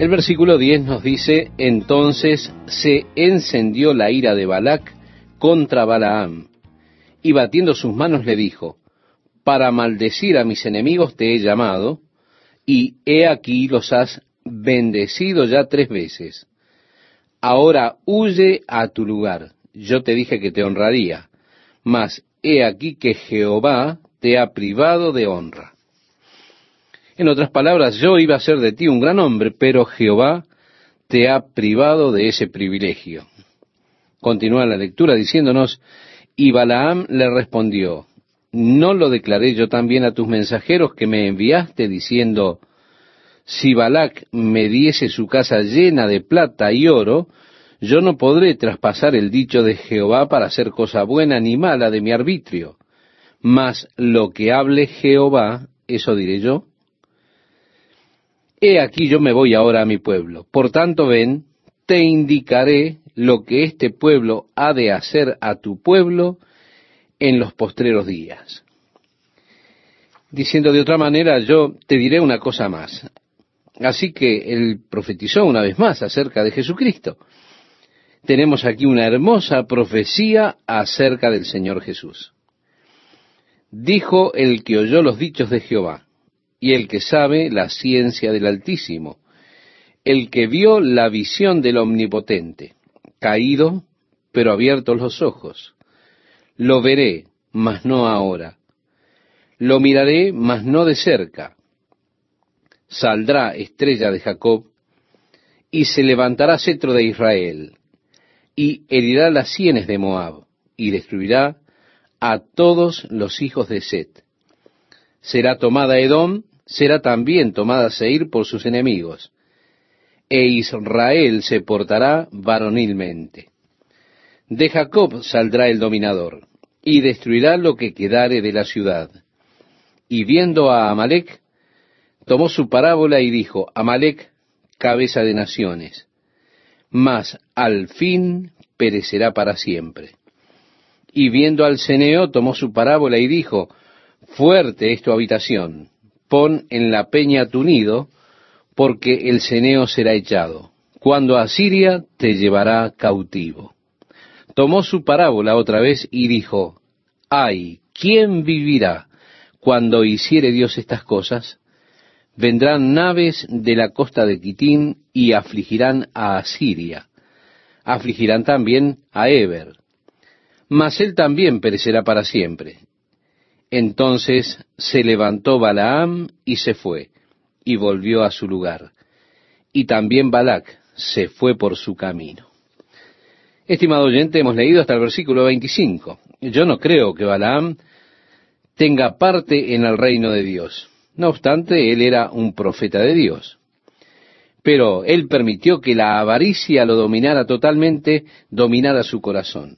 El versículo 10 nos dice, entonces se encendió la ira de Balac contra Balaam, y batiendo sus manos le dijo, para maldecir a mis enemigos te he llamado, y he aquí los has bendecido ya tres veces. Ahora huye a tu lugar. Yo te dije que te honraría, mas he aquí que Jehová te ha privado de honra. En otras palabras, yo iba a ser de ti un gran hombre, pero Jehová te ha privado de ese privilegio. Continúa la lectura diciéndonos, y Balaam le respondió, ¿no lo declaré yo también a tus mensajeros que me enviaste diciendo, si Balac me diese su casa llena de plata y oro, yo no podré traspasar el dicho de Jehová para hacer cosa buena ni mala de mi arbitrio. Mas lo que hable Jehová, eso diré yo. He aquí yo me voy ahora a mi pueblo. Por tanto, ven, te indicaré lo que este pueblo ha de hacer a tu pueblo en los postreros días. Diciendo de otra manera, yo te diré una cosa más. Así que él profetizó una vez más acerca de Jesucristo. Tenemos aquí una hermosa profecía acerca del Señor Jesús. Dijo el que oyó los dichos de Jehová, y el que sabe la ciencia del Altísimo, el que vio la visión del Omnipotente, caído, pero abiertos los ojos. Lo veré, mas no ahora. Lo miraré, mas no de cerca saldrá estrella de Jacob, y se levantará cetro de Israel, y herirá las sienes de Moab, y destruirá a todos los hijos de Set. Será tomada Edom, será también tomada Seir por sus enemigos, e Israel se portará varonilmente. De Jacob saldrá el dominador, y destruirá lo que quedare de la ciudad. Y viendo a Amalek, tomó su parábola y dijo, Amalek, cabeza de naciones, mas al fin perecerá para siempre. Y viendo al ceneo, tomó su parábola y dijo, fuerte es tu habitación, pon en la peña tu nido, porque el ceneo será echado, cuando Asiria te llevará cautivo. Tomó su parábola otra vez y dijo, ay, ¿quién vivirá cuando hiciere Dios estas cosas? vendrán naves de la costa de Quitín y afligirán a Asiria. Afligirán también a Eber. Mas él también perecerá para siempre. Entonces se levantó Balaam y se fue, y volvió a su lugar. Y también Balac se fue por su camino. Estimado oyente, hemos leído hasta el versículo 25. Yo no creo que Balaam tenga parte en el reino de Dios. No obstante, él era un profeta de Dios. Pero él permitió que la avaricia lo dominara totalmente, dominara su corazón.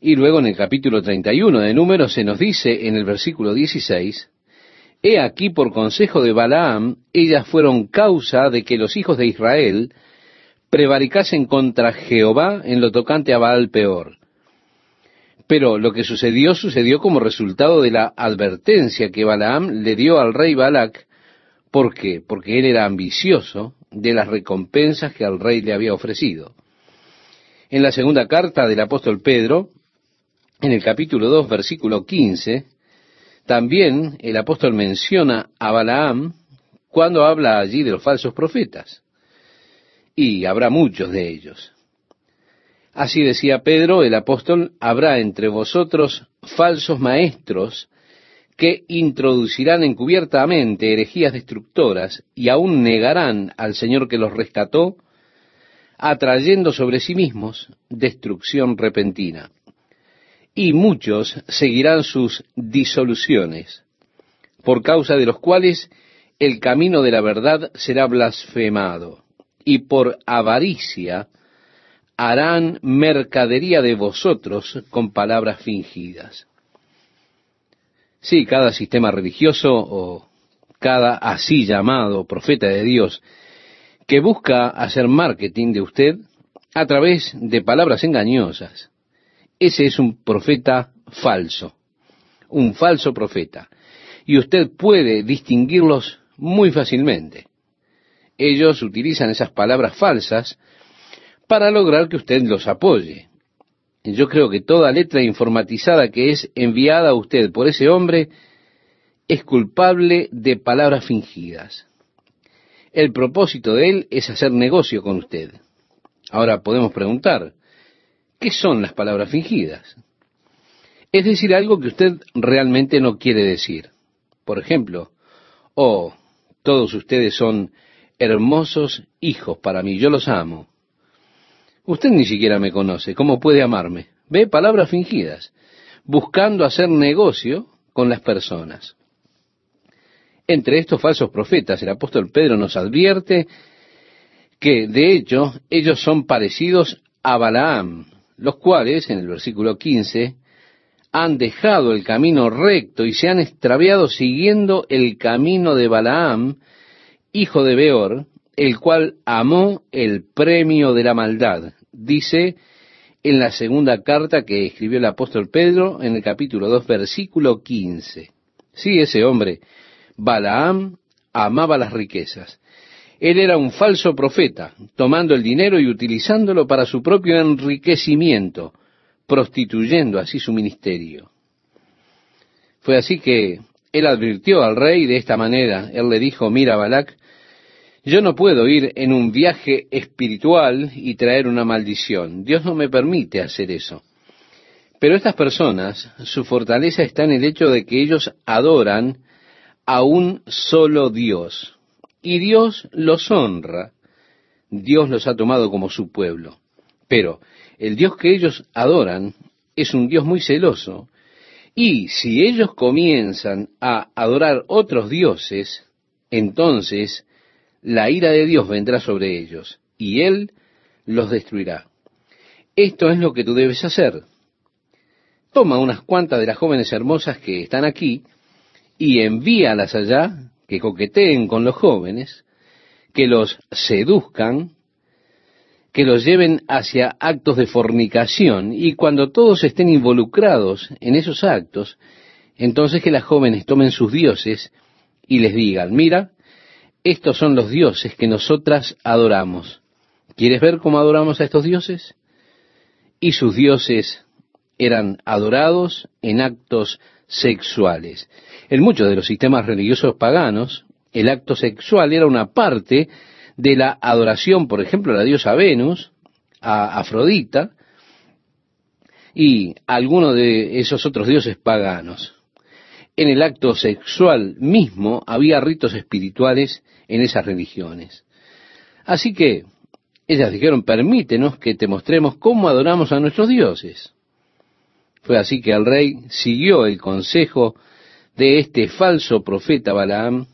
Y luego en el capítulo 31 de Números se nos dice en el versículo 16, He aquí por consejo de Balaam, ellas fueron causa de que los hijos de Israel prevaricasen contra Jehová en lo tocante a Baal peor. Pero lo que sucedió sucedió como resultado de la advertencia que Balaam le dio al rey Balac. ¿Por qué? Porque él era ambicioso de las recompensas que al rey le había ofrecido. En la segunda carta del apóstol Pedro, en el capítulo 2, versículo 15, también el apóstol menciona a Balaam cuando habla allí de los falsos profetas. Y habrá muchos de ellos. Así decía Pedro, el apóstol, habrá entre vosotros falsos maestros que introducirán encubiertamente herejías destructoras y aún negarán al Señor que los rescató, atrayendo sobre sí mismos destrucción repentina. Y muchos seguirán sus disoluciones, por causa de los cuales el camino de la verdad será blasfemado, y por avaricia harán mercadería de vosotros con palabras fingidas. Sí, cada sistema religioso o cada así llamado profeta de Dios que busca hacer marketing de usted a través de palabras engañosas. Ese es un profeta falso, un falso profeta. Y usted puede distinguirlos muy fácilmente. ellos utilizan esas palabras falsas para lograr que usted los apoye. Yo creo que toda letra informatizada que es enviada a usted por ese hombre es culpable de palabras fingidas. El propósito de él es hacer negocio con usted. Ahora podemos preguntar, ¿qué son las palabras fingidas? Es decir, algo que usted realmente no quiere decir. Por ejemplo, oh, todos ustedes son hermosos hijos para mí, yo los amo. Usted ni siquiera me conoce, ¿cómo puede amarme? Ve palabras fingidas, buscando hacer negocio con las personas. Entre estos falsos profetas, el apóstol Pedro nos advierte que, de hecho, ellos son parecidos a Balaam, los cuales, en el versículo 15, han dejado el camino recto y se han extraviado siguiendo el camino de Balaam, hijo de Beor, el cual amó el premio de la maldad. Dice en la segunda carta que escribió el apóstol Pedro en el capítulo 2, versículo 15. Sí, ese hombre, Balaam, amaba las riquezas. Él era un falso profeta, tomando el dinero y utilizándolo para su propio enriquecimiento, prostituyendo así su ministerio. Fue así que él advirtió al rey de esta manera. Él le dijo, mira, Balac, yo no puedo ir en un viaje espiritual y traer una maldición. Dios no me permite hacer eso. Pero estas personas, su fortaleza está en el hecho de que ellos adoran a un solo Dios. Y Dios los honra. Dios los ha tomado como su pueblo. Pero el Dios que ellos adoran es un Dios muy celoso. Y si ellos comienzan a adorar otros dioses, entonces la ira de Dios vendrá sobre ellos y Él los destruirá. Esto es lo que tú debes hacer. Toma unas cuantas de las jóvenes hermosas que están aquí y envíalas allá, que coqueteen con los jóvenes, que los seduzcan, que los lleven hacia actos de fornicación y cuando todos estén involucrados en esos actos, entonces que las jóvenes tomen sus dioses y les digan, mira, estos son los dioses que nosotras adoramos. ¿Quieres ver cómo adoramos a estos dioses? Y sus dioses eran adorados en actos sexuales. En muchos de los sistemas religiosos paganos, el acto sexual era una parte de la adoración, por ejemplo, a la diosa Venus, a Afrodita, y a alguno de esos otros dioses paganos. En el acto sexual mismo había ritos espirituales en esas religiones. Así que ellas dijeron, permítenos que te mostremos cómo adoramos a nuestros dioses. Fue así que el rey siguió el consejo de este falso profeta Balaam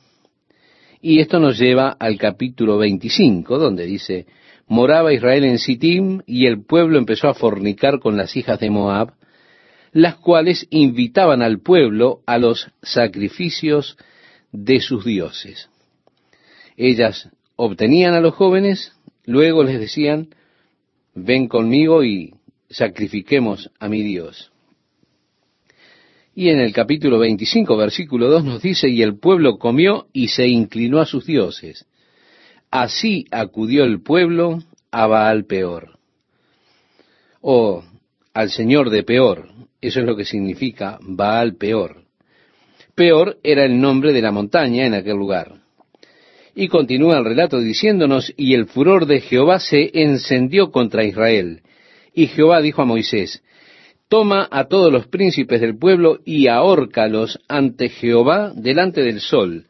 y esto nos lleva al capítulo 25, donde dice, moraba Israel en Sittim y el pueblo empezó a fornicar con las hijas de Moab, las cuales invitaban al pueblo a los sacrificios de sus dioses. Ellas obtenían a los jóvenes, luego les decían, ven conmigo y sacrifiquemos a mi Dios. Y en el capítulo 25, versículo 2 nos dice, y el pueblo comió y se inclinó a sus dioses. Así acudió el pueblo a Baal Peor. O al Señor de Peor. Eso es lo que significa Baal Peor. Peor era el nombre de la montaña en aquel lugar. Y continúa el relato diciéndonos, y el furor de Jehová se encendió contra Israel. Y Jehová dijo a Moisés, toma a todos los príncipes del pueblo y ahórcalos ante Jehová delante del sol,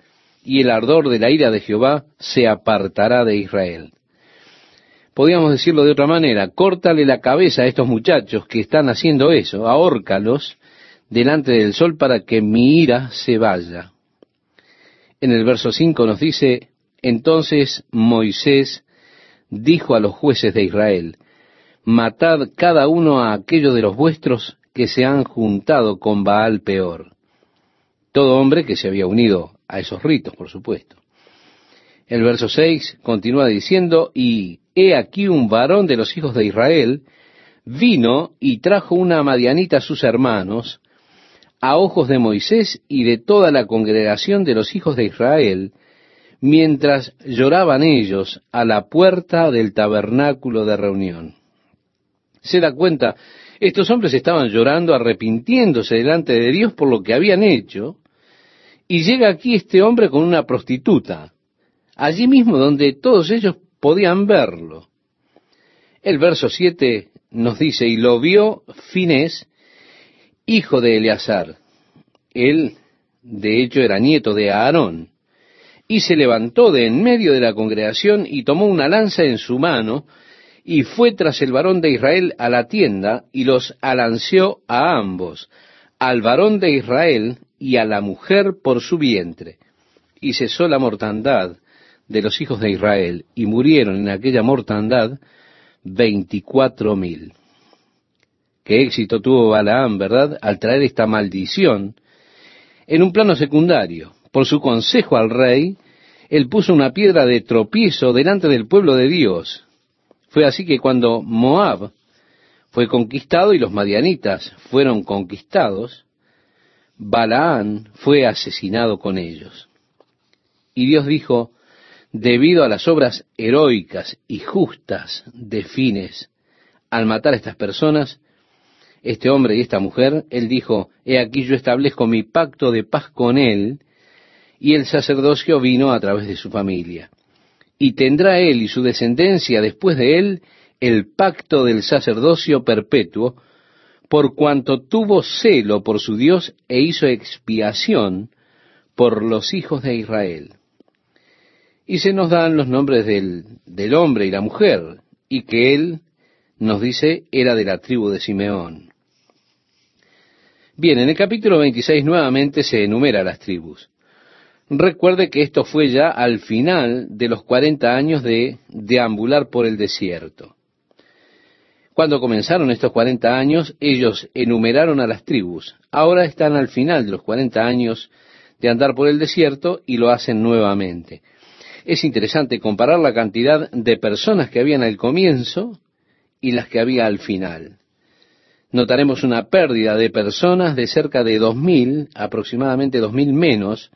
y el ardor de la ira de Jehová se apartará de Israel. Podríamos decirlo de otra manera, córtale la cabeza a estos muchachos que están haciendo eso, ahórcalos delante del sol para que mi ira se vaya. En el verso 5 nos dice, entonces Moisés dijo a los jueces de Israel, matad cada uno a aquellos de los vuestros que se han juntado con Baal peor. Todo hombre que se había unido a esos ritos, por supuesto. El verso 6 continúa diciendo, y he aquí un varón de los hijos de Israel vino y trajo una madianita a sus hermanos, a ojos de Moisés y de toda la congregación de los hijos de Israel, mientras lloraban ellos a la puerta del tabernáculo de reunión. Se da cuenta, estos hombres estaban llorando, arrepintiéndose delante de Dios por lo que habían hecho, y llega aquí este hombre con una prostituta, allí mismo donde todos ellos podían verlo. El verso 7 nos dice, y lo vio Finés, hijo de Eleazar. Él, de hecho, era nieto de Aarón. Y se levantó de en medio de la congregación y tomó una lanza en su mano, y fue tras el varón de Israel a la tienda, y los alanceó a ambos, al varón de Israel y a la mujer por su vientre. Y cesó la mortandad de los hijos de Israel, y murieron en aquella mortandad veinticuatro mil. Qué éxito tuvo Balaam, ¿verdad?, al traer esta maldición en un plano secundario. Por su consejo al rey, él puso una piedra de tropiezo delante del pueblo de Dios. Fue así que cuando Moab fue conquistado y los madianitas fueron conquistados, Balaán fue asesinado con ellos. Y Dios dijo, debido a las obras heroicas y justas de Fines, al matar a estas personas, este hombre y esta mujer, él dijo, he aquí yo establezco mi pacto de paz con él, y el sacerdocio vino a través de su familia. Y tendrá él y su descendencia después de él el pacto del sacerdocio perpetuo, por cuanto tuvo celo por su Dios e hizo expiación por los hijos de Israel y se nos dan los nombres del, del hombre y la mujer, y que él, nos dice, era de la tribu de Simeón. Bien, en el capítulo 26 nuevamente se enumera las tribus. Recuerde que esto fue ya al final de los 40 años de deambular por el desierto. Cuando comenzaron estos 40 años, ellos enumeraron a las tribus. Ahora están al final de los 40 años de andar por el desierto y lo hacen nuevamente. Es interesante comparar la cantidad de personas que habían al comienzo y las que había al final. Notaremos una pérdida de personas de cerca de dos mil, aproximadamente dos mil menos,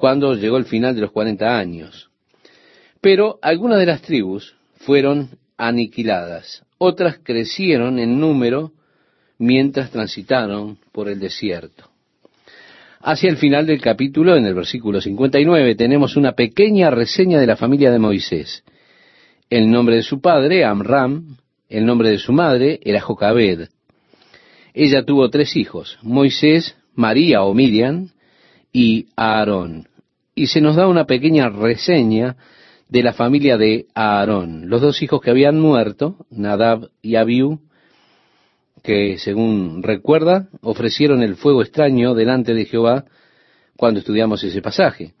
cuando llegó el final de los 40 años. Pero algunas de las tribus fueron aniquiladas, otras crecieron en número mientras transitaron por el desierto. Hacia el final del capítulo, en el versículo 59, tenemos una pequeña reseña de la familia de Moisés. El nombre de su padre, Amram, el nombre de su madre era Jocabed. Ella tuvo tres hijos, Moisés, María o Miriam y Aarón. Y se nos da una pequeña reseña de la familia de Aarón, los dos hijos que habían muerto, Nadab y Abiú, que, según recuerda, ofrecieron el fuego extraño delante de Jehová cuando estudiamos ese pasaje.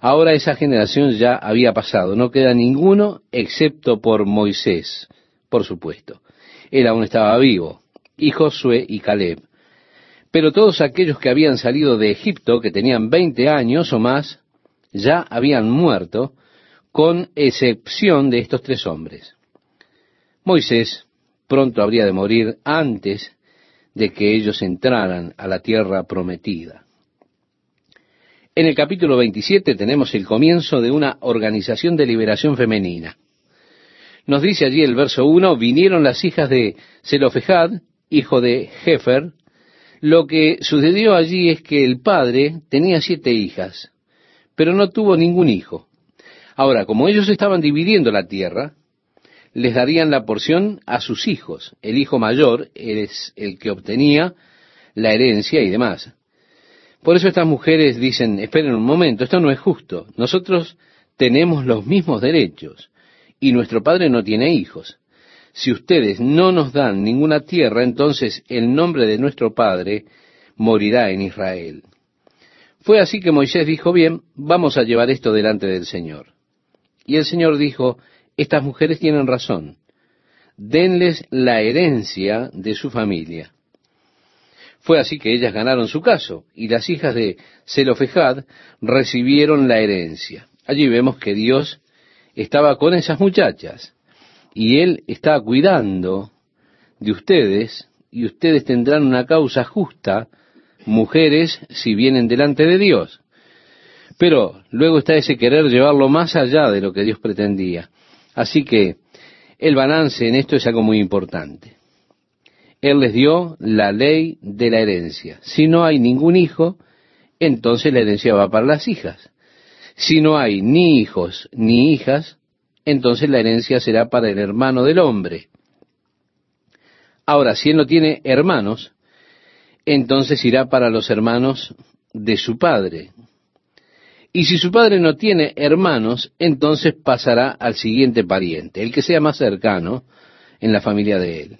Ahora esa generación ya había pasado, no queda ninguno excepto por Moisés, por supuesto. Él aún estaba vivo, y Josué y Caleb. Pero todos aquellos que habían salido de Egipto, que tenían veinte años o más, ya habían muerto, con excepción de estos tres hombres. Moisés pronto habría de morir antes de que ellos entraran a la tierra prometida. En el capítulo 27 tenemos el comienzo de una organización de liberación femenina. Nos dice allí el verso 1, vinieron las hijas de Zelofejad, hijo de Jefer. Lo que sucedió allí es que el padre tenía siete hijas, pero no tuvo ningún hijo. Ahora, como ellos estaban dividiendo la tierra, les darían la porción a sus hijos. El hijo mayor es el que obtenía la herencia y demás. Por eso estas mujeres dicen, esperen un momento, esto no es justo. Nosotros tenemos los mismos derechos y nuestro padre no tiene hijos. Si ustedes no nos dan ninguna tierra, entonces el nombre de nuestro padre morirá en Israel. Fue así que Moisés dijo, bien, vamos a llevar esto delante del Señor. Y el Señor dijo, estas mujeres tienen razón. Denles la herencia de su familia. Fue así que ellas ganaron su caso y las hijas de Zelofejad recibieron la herencia. Allí vemos que Dios estaba con esas muchachas y Él está cuidando de ustedes y ustedes tendrán una causa justa, mujeres, si vienen delante de Dios. Pero luego está ese querer llevarlo más allá de lo que Dios pretendía. Así que el balance en esto es algo muy importante. Él les dio la ley de la herencia. Si no hay ningún hijo, entonces la herencia va para las hijas. Si no hay ni hijos ni hijas, entonces la herencia será para el hermano del hombre. Ahora, si él no tiene hermanos, entonces irá para los hermanos de su padre. Y si su padre no tiene hermanos, entonces pasará al siguiente pariente, el que sea más cercano en la familia de él.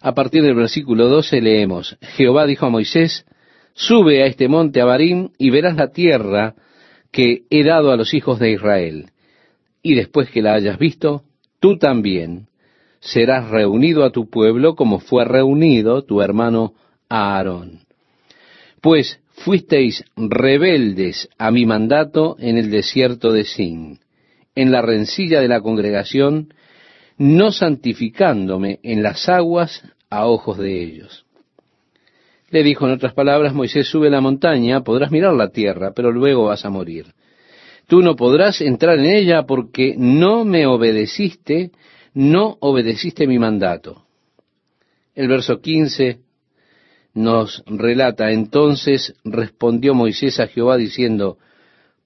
A partir del versículo 12 leemos, Jehová dijo a Moisés, sube a este monte Abarim y verás la tierra que he dado a los hijos de Israel. Y después que la hayas visto, tú también serás reunido a tu pueblo como fue reunido tu hermano Aarón. Pues fuisteis rebeldes a mi mandato en el desierto de Sin, en la rencilla de la congregación, no santificándome en las aguas a ojos de ellos. Le dijo en otras palabras, Moisés, sube la montaña, podrás mirar la tierra, pero luego vas a morir. Tú no podrás entrar en ella porque no me obedeciste, no obedeciste mi mandato. El verso 15 nos relata, entonces respondió Moisés a Jehová diciendo,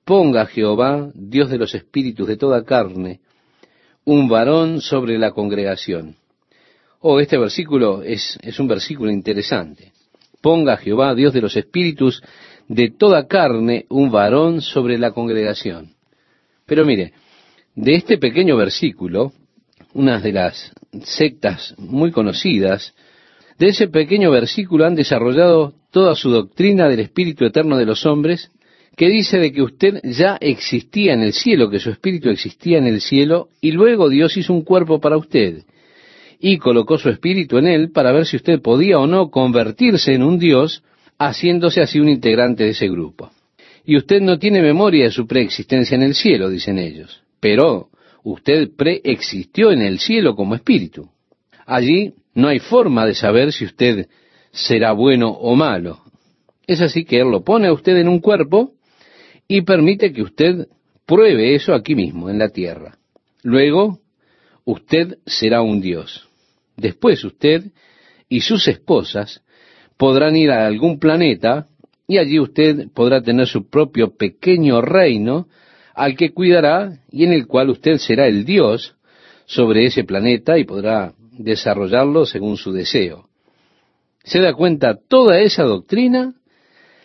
ponga Jehová, Dios de los espíritus de toda carne, un varón sobre la congregación. Oh, este versículo es, es un versículo interesante ponga Jehová, Dios de los espíritus, de toda carne, un varón sobre la congregación. Pero mire, de este pequeño versículo, una de las sectas muy conocidas, de ese pequeño versículo han desarrollado toda su doctrina del Espíritu Eterno de los hombres, que dice de que usted ya existía en el cielo, que su espíritu existía en el cielo, y luego Dios hizo un cuerpo para usted y colocó su espíritu en él para ver si usted podía o no convertirse en un Dios, haciéndose así un integrante de ese grupo. Y usted no tiene memoria de su preexistencia en el cielo, dicen ellos, pero usted preexistió en el cielo como espíritu. Allí no hay forma de saber si usted será bueno o malo. Es así que Él lo pone a usted en un cuerpo y permite que usted pruebe eso aquí mismo, en la tierra. Luego, usted será un Dios. Después usted y sus esposas podrán ir a algún planeta y allí usted podrá tener su propio pequeño reino al que cuidará y en el cual usted será el Dios sobre ese planeta y podrá desarrollarlo según su deseo. ¿Se da cuenta? Toda esa doctrina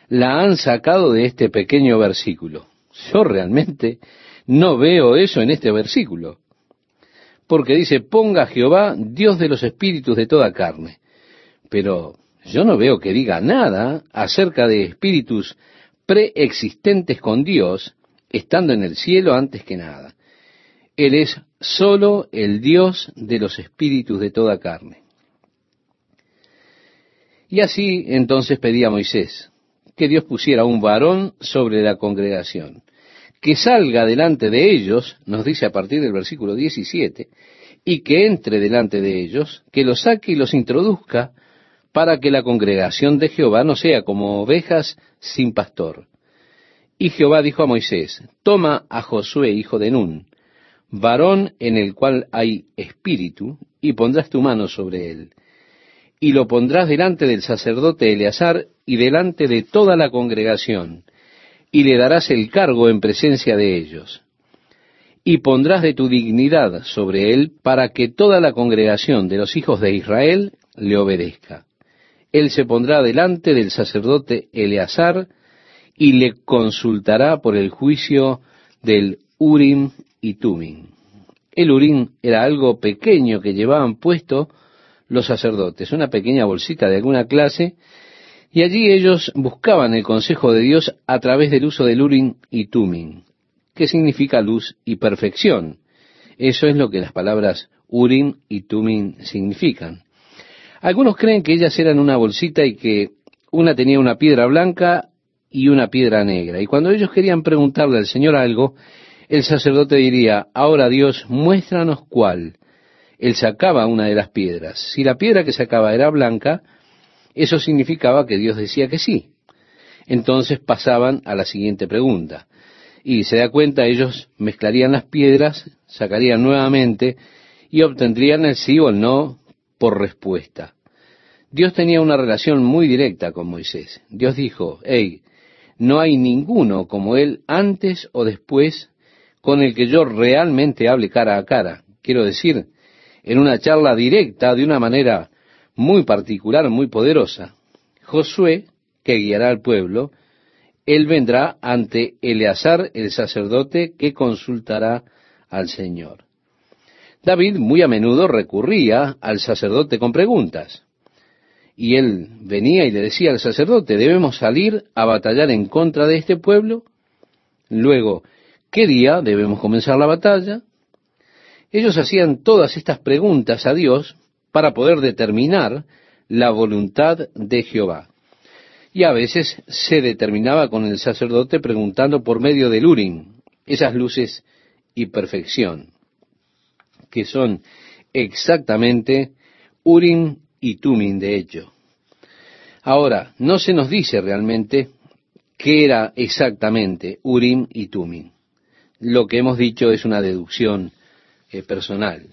la han sacado de este pequeño versículo. Yo realmente no veo eso en este versículo porque dice, ponga Jehová, Dios de los espíritus de toda carne. Pero yo no veo que diga nada acerca de espíritus preexistentes con Dios, estando en el cielo antes que nada. Él es solo el Dios de los espíritus de toda carne. Y así entonces pedía a Moisés que Dios pusiera un varón sobre la congregación que salga delante de ellos, nos dice a partir del versículo 17, y que entre delante de ellos, que los saque y los introduzca, para que la congregación de Jehová no sea como ovejas sin pastor. Y Jehová dijo a Moisés, toma a Josué, hijo de Nun, varón en el cual hay espíritu, y pondrás tu mano sobre él. Y lo pondrás delante del sacerdote Eleazar y delante de toda la congregación, y le darás el cargo en presencia de ellos. Y pondrás de tu dignidad sobre él para que toda la congregación de los hijos de Israel le obedezca. Él se pondrá delante del sacerdote Eleazar y le consultará por el juicio del Urim y. El Urim era algo pequeño que llevaban puesto los sacerdotes, una pequeña bolsita de alguna clase y allí ellos buscaban el consejo de Dios a través del uso del Urim y Tumim, que significa luz y perfección. Eso es lo que las palabras Urim y Tumim significan. Algunos creen que ellas eran una bolsita y que una tenía una piedra blanca y una piedra negra. Y cuando ellos querían preguntarle al Señor algo, el sacerdote diría, ahora Dios, muéstranos cuál. Él sacaba una de las piedras. Si la piedra que sacaba era blanca, eso significaba que Dios decía que sí. Entonces pasaban a la siguiente pregunta. y se da cuenta, ellos mezclarían las piedras, sacarían nuevamente y obtendrían el sí o el no por respuesta. Dios tenía una relación muy directa con Moisés. Dios dijo, hey, no hay ninguno como él antes o después con el que yo realmente hable cara a cara. Quiero decir, en una charla directa, de una manera muy particular, muy poderosa. Josué, que guiará al pueblo, él vendrá ante Eleazar el sacerdote que consultará al Señor. David muy a menudo recurría al sacerdote con preguntas. Y él venía y le decía al sacerdote, ¿debemos salir a batallar en contra de este pueblo? Luego, ¿qué día debemos comenzar la batalla? Ellos hacían todas estas preguntas a Dios para poder determinar la voluntad de Jehová. Y a veces se determinaba con el sacerdote preguntando por medio del Urim, esas luces y perfección, que son exactamente Urim y Tumim de hecho. Ahora, no se nos dice realmente qué era exactamente Urim y Tumim. Lo que hemos dicho es una deducción eh, personal.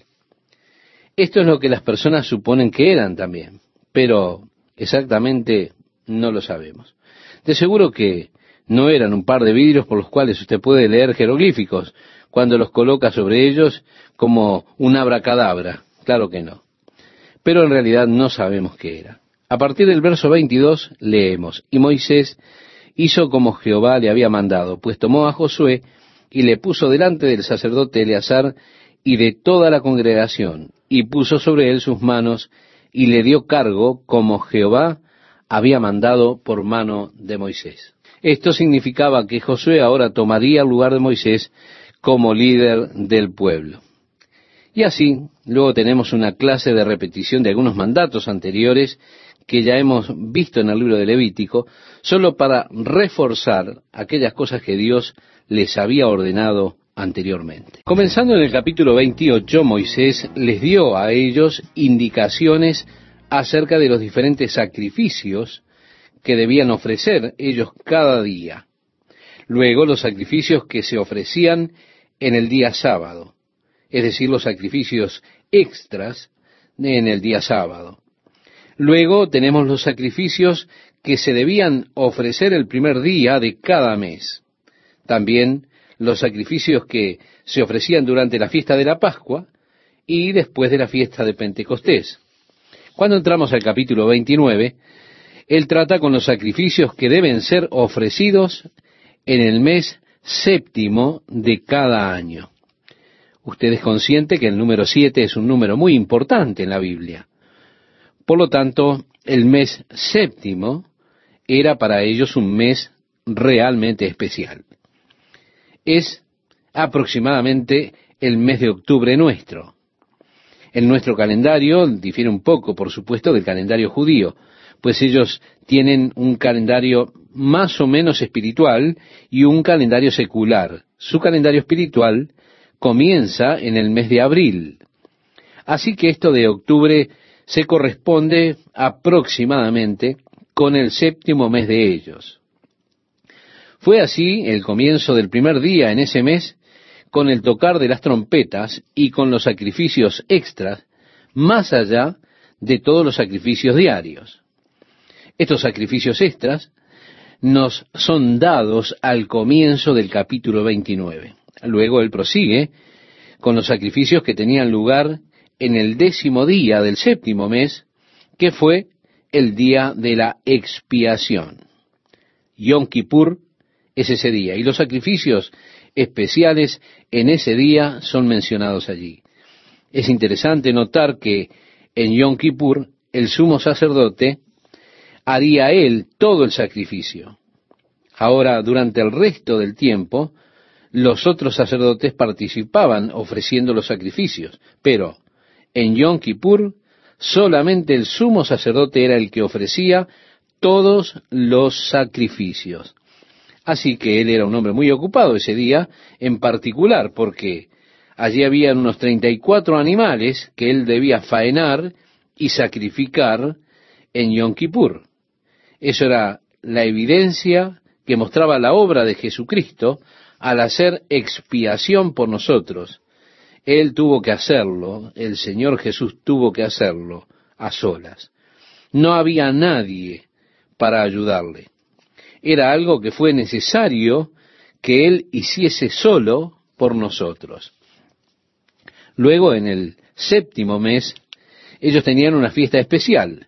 Esto es lo que las personas suponen que eran también, pero exactamente no lo sabemos. De seguro que no eran un par de vidrios por los cuales usted puede leer jeroglíficos cuando los coloca sobre ellos como un abracadabra. Claro que no pero en realidad no sabemos qué era. A partir del verso 22 leemos, y Moisés hizo como Jehová le había mandado, pues tomó a Josué y le puso delante del sacerdote Eleazar y de toda la congregación, y puso sobre él sus manos y le dio cargo como Jehová había mandado por mano de Moisés. Esto significaba que Josué ahora tomaría el lugar de Moisés como líder del pueblo. Y así, luego tenemos una clase de repetición de algunos mandatos anteriores que ya hemos visto en el libro de Levítico, solo para reforzar aquellas cosas que Dios les había ordenado anteriormente. Comenzando en el capítulo 28, Moisés les dio a ellos indicaciones acerca de los diferentes sacrificios que debían ofrecer ellos cada día. Luego los sacrificios que se ofrecían en el día sábado es decir, los sacrificios extras en el día sábado. Luego tenemos los sacrificios que se debían ofrecer el primer día de cada mes. También los sacrificios que se ofrecían durante la fiesta de la Pascua y después de la fiesta de Pentecostés. Cuando entramos al capítulo 29, él trata con los sacrificios que deben ser ofrecidos en el mes séptimo de cada año. Usted es consciente que el número siete es un número muy importante en la Biblia. Por lo tanto, el mes séptimo era para ellos un mes realmente especial. Es aproximadamente el mes de octubre nuestro. En nuestro calendario difiere un poco, por supuesto, del calendario judío, pues ellos tienen un calendario más o menos espiritual y un calendario secular. Su calendario espiritual comienza en el mes de abril. Así que esto de octubre se corresponde aproximadamente con el séptimo mes de ellos. Fue así el comienzo del primer día en ese mes con el tocar de las trompetas y con los sacrificios extras, más allá de todos los sacrificios diarios. Estos sacrificios extras nos son dados al comienzo del capítulo 29. Luego él prosigue con los sacrificios que tenían lugar en el décimo día del séptimo mes, que fue el día de la expiación. Yom Kippur es ese día, y los sacrificios especiales en ese día son mencionados allí. Es interesante notar que en Yom Kippur el sumo sacerdote haría él todo el sacrificio. Ahora, durante el resto del tiempo, los otros sacerdotes participaban ofreciendo los sacrificios, pero en Yom Kippur solamente el sumo sacerdote era el que ofrecía todos los sacrificios. Así que él era un hombre muy ocupado ese día en particular, porque allí había unos 34 animales que él debía faenar y sacrificar en Yom Kippur. Eso era la evidencia que mostraba la obra de Jesucristo al hacer expiación por nosotros, Él tuvo que hacerlo, el Señor Jesús tuvo que hacerlo a solas. No había nadie para ayudarle. Era algo que fue necesario que Él hiciese solo por nosotros. Luego, en el séptimo mes, ellos tenían una fiesta especial,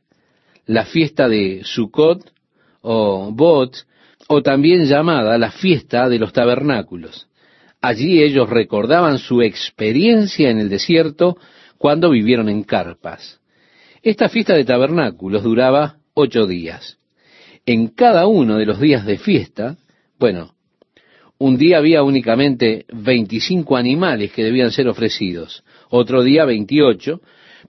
la fiesta de Sukkot o Bot, o también llamada la fiesta de los tabernáculos. Allí ellos recordaban su experiencia en el desierto cuando vivieron en carpas. Esta fiesta de tabernáculos duraba ocho días. En cada uno de los días de fiesta, bueno, un día había únicamente 25 animales que debían ser ofrecidos, otro día 28,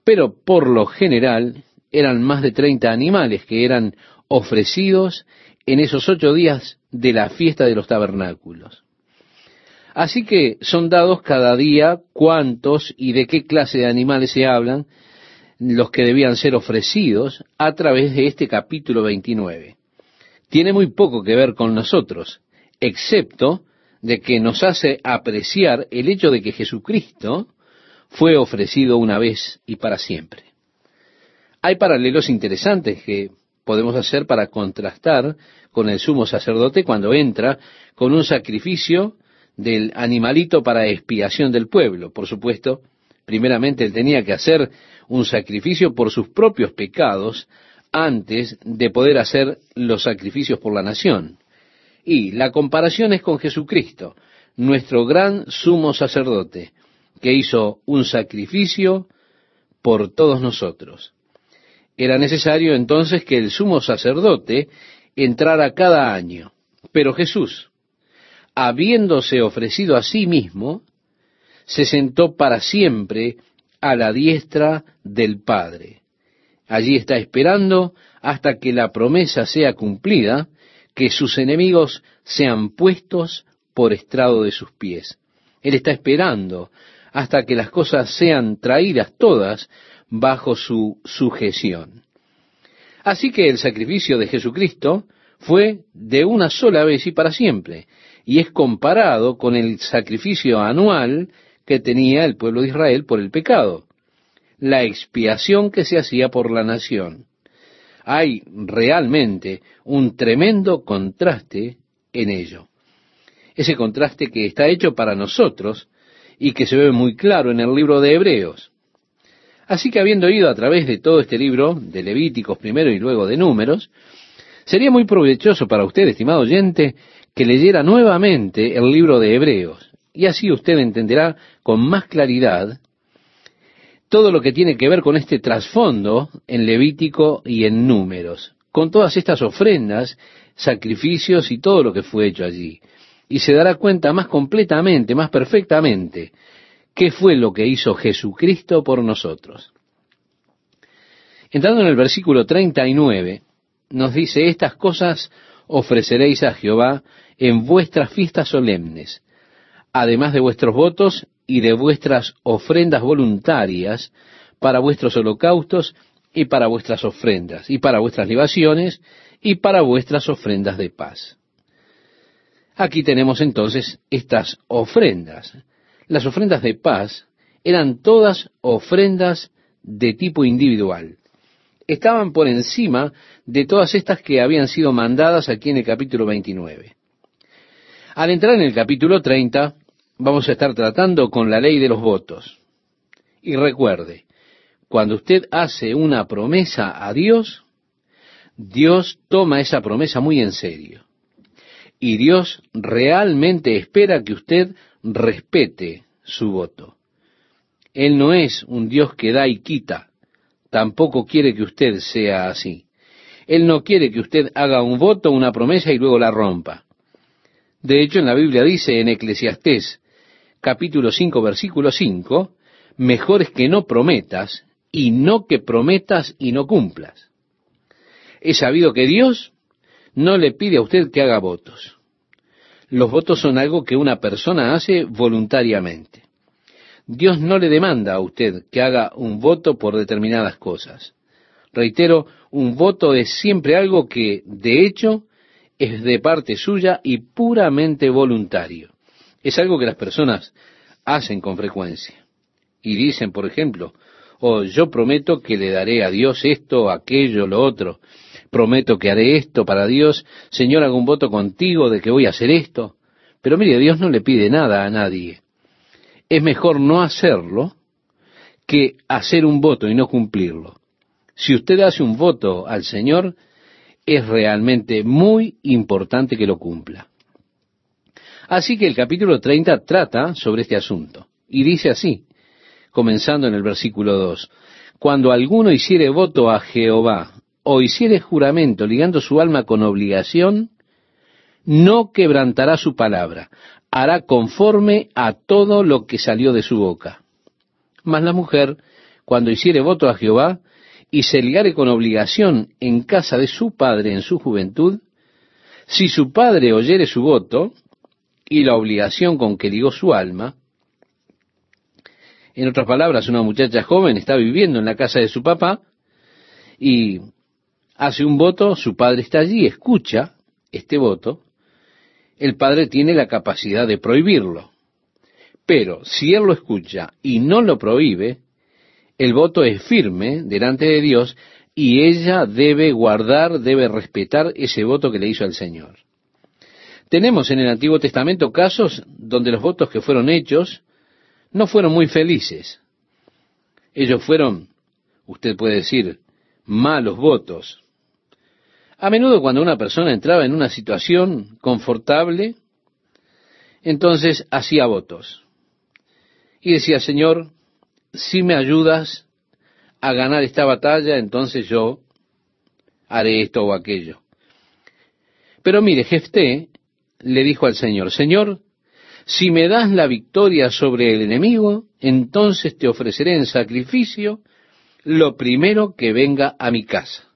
pero por lo general eran más de 30 animales que eran ofrecidos en esos ocho días de la fiesta de los tabernáculos. Así que son dados cada día cuántos y de qué clase de animales se hablan, los que debían ser ofrecidos a través de este capítulo 29. Tiene muy poco que ver con nosotros, excepto de que nos hace apreciar el hecho de que Jesucristo fue ofrecido una vez y para siempre. Hay paralelos interesantes que podemos hacer para contrastar con el sumo sacerdote cuando entra con un sacrificio del animalito para expiación del pueblo. Por supuesto, primeramente él tenía que hacer un sacrificio por sus propios pecados antes de poder hacer los sacrificios por la nación. Y la comparación es con Jesucristo, nuestro gran sumo sacerdote, que hizo un sacrificio por todos nosotros. Era necesario entonces que el sumo sacerdote entrara cada año. Pero Jesús, habiéndose ofrecido a sí mismo, se sentó para siempre a la diestra del Padre. Allí está esperando hasta que la promesa sea cumplida, que sus enemigos sean puestos por estrado de sus pies. Él está esperando hasta que las cosas sean traídas todas bajo su sujeción. Así que el sacrificio de Jesucristo fue de una sola vez y para siempre, y es comparado con el sacrificio anual que tenía el pueblo de Israel por el pecado, la expiación que se hacía por la nación. Hay realmente un tremendo contraste en ello. Ese contraste que está hecho para nosotros y que se ve muy claro en el libro de Hebreos. Así que habiendo ido a través de todo este libro, de Levíticos primero y luego de Números, sería muy provechoso para usted, estimado oyente, que leyera nuevamente el libro de Hebreos, y así usted entenderá con más claridad todo lo que tiene que ver con este trasfondo en Levítico y en Números, con todas estas ofrendas, sacrificios y todo lo que fue hecho allí. Y se dará cuenta más completamente, más perfectamente, ¿Qué fue lo que hizo Jesucristo por nosotros? Entrando en el versículo 39, nos dice, estas cosas ofreceréis a Jehová en vuestras fiestas solemnes, además de vuestros votos y de vuestras ofrendas voluntarias para vuestros holocaustos y para vuestras ofrendas, y para vuestras libaciones y para vuestras ofrendas de paz. Aquí tenemos entonces estas ofrendas las ofrendas de paz eran todas ofrendas de tipo individual. Estaban por encima de todas estas que habían sido mandadas aquí en el capítulo 29. Al entrar en el capítulo 30, vamos a estar tratando con la ley de los votos. Y recuerde, cuando usted hace una promesa a Dios, Dios toma esa promesa muy en serio. Y Dios realmente espera que usted respete su voto. Él no es un Dios que da y quita, tampoco quiere que usted sea así. Él no quiere que usted haga un voto, una promesa y luego la rompa. De hecho, en la Biblia dice en Eclesiastés capítulo 5 versículo 5, mejor es que no prometas y no que prometas y no cumplas. He sabido que Dios no le pide a usted que haga votos. Los votos son algo que una persona hace voluntariamente. Dios no le demanda a usted que haga un voto por determinadas cosas. Reitero, un voto es siempre algo que, de hecho, es de parte suya y puramente voluntario. Es algo que las personas hacen con frecuencia. Y dicen, por ejemplo, oh, yo prometo que le daré a Dios esto, aquello, lo otro. Prometo que haré esto para Dios. Señor, hago un voto contigo de que voy a hacer esto. Pero mire, Dios no le pide nada a nadie. Es mejor no hacerlo que hacer un voto y no cumplirlo. Si usted hace un voto al Señor, es realmente muy importante que lo cumpla. Así que el capítulo 30 trata sobre este asunto. Y dice así, comenzando en el versículo 2, Cuando alguno hiciere voto a Jehová o hiciere juramento ligando su alma con obligación, no quebrantará su palabra, hará conforme a todo lo que salió de su boca. Mas la mujer, cuando hiciere voto a Jehová, y se ligare con obligación en casa de su padre en su juventud, si su padre oyere su voto y la obligación con que ligó su alma, en otras palabras, una muchacha joven está viviendo en la casa de su papá y hace un voto, su padre está allí, escucha este voto, el padre tiene la capacidad de prohibirlo. Pero si él lo escucha y no lo prohíbe, el voto es firme delante de Dios y ella debe guardar, debe respetar ese voto que le hizo al Señor. Tenemos en el Antiguo Testamento casos donde los votos que fueron hechos no fueron muy felices. Ellos fueron, usted puede decir, malos votos. A menudo cuando una persona entraba en una situación confortable, entonces hacía votos. Y decía, Señor, si me ayudas a ganar esta batalla, entonces yo haré esto o aquello. Pero mire, Jefté le dijo al Señor, Señor, si me das la victoria sobre el enemigo, entonces te ofreceré en sacrificio lo primero que venga a mi casa.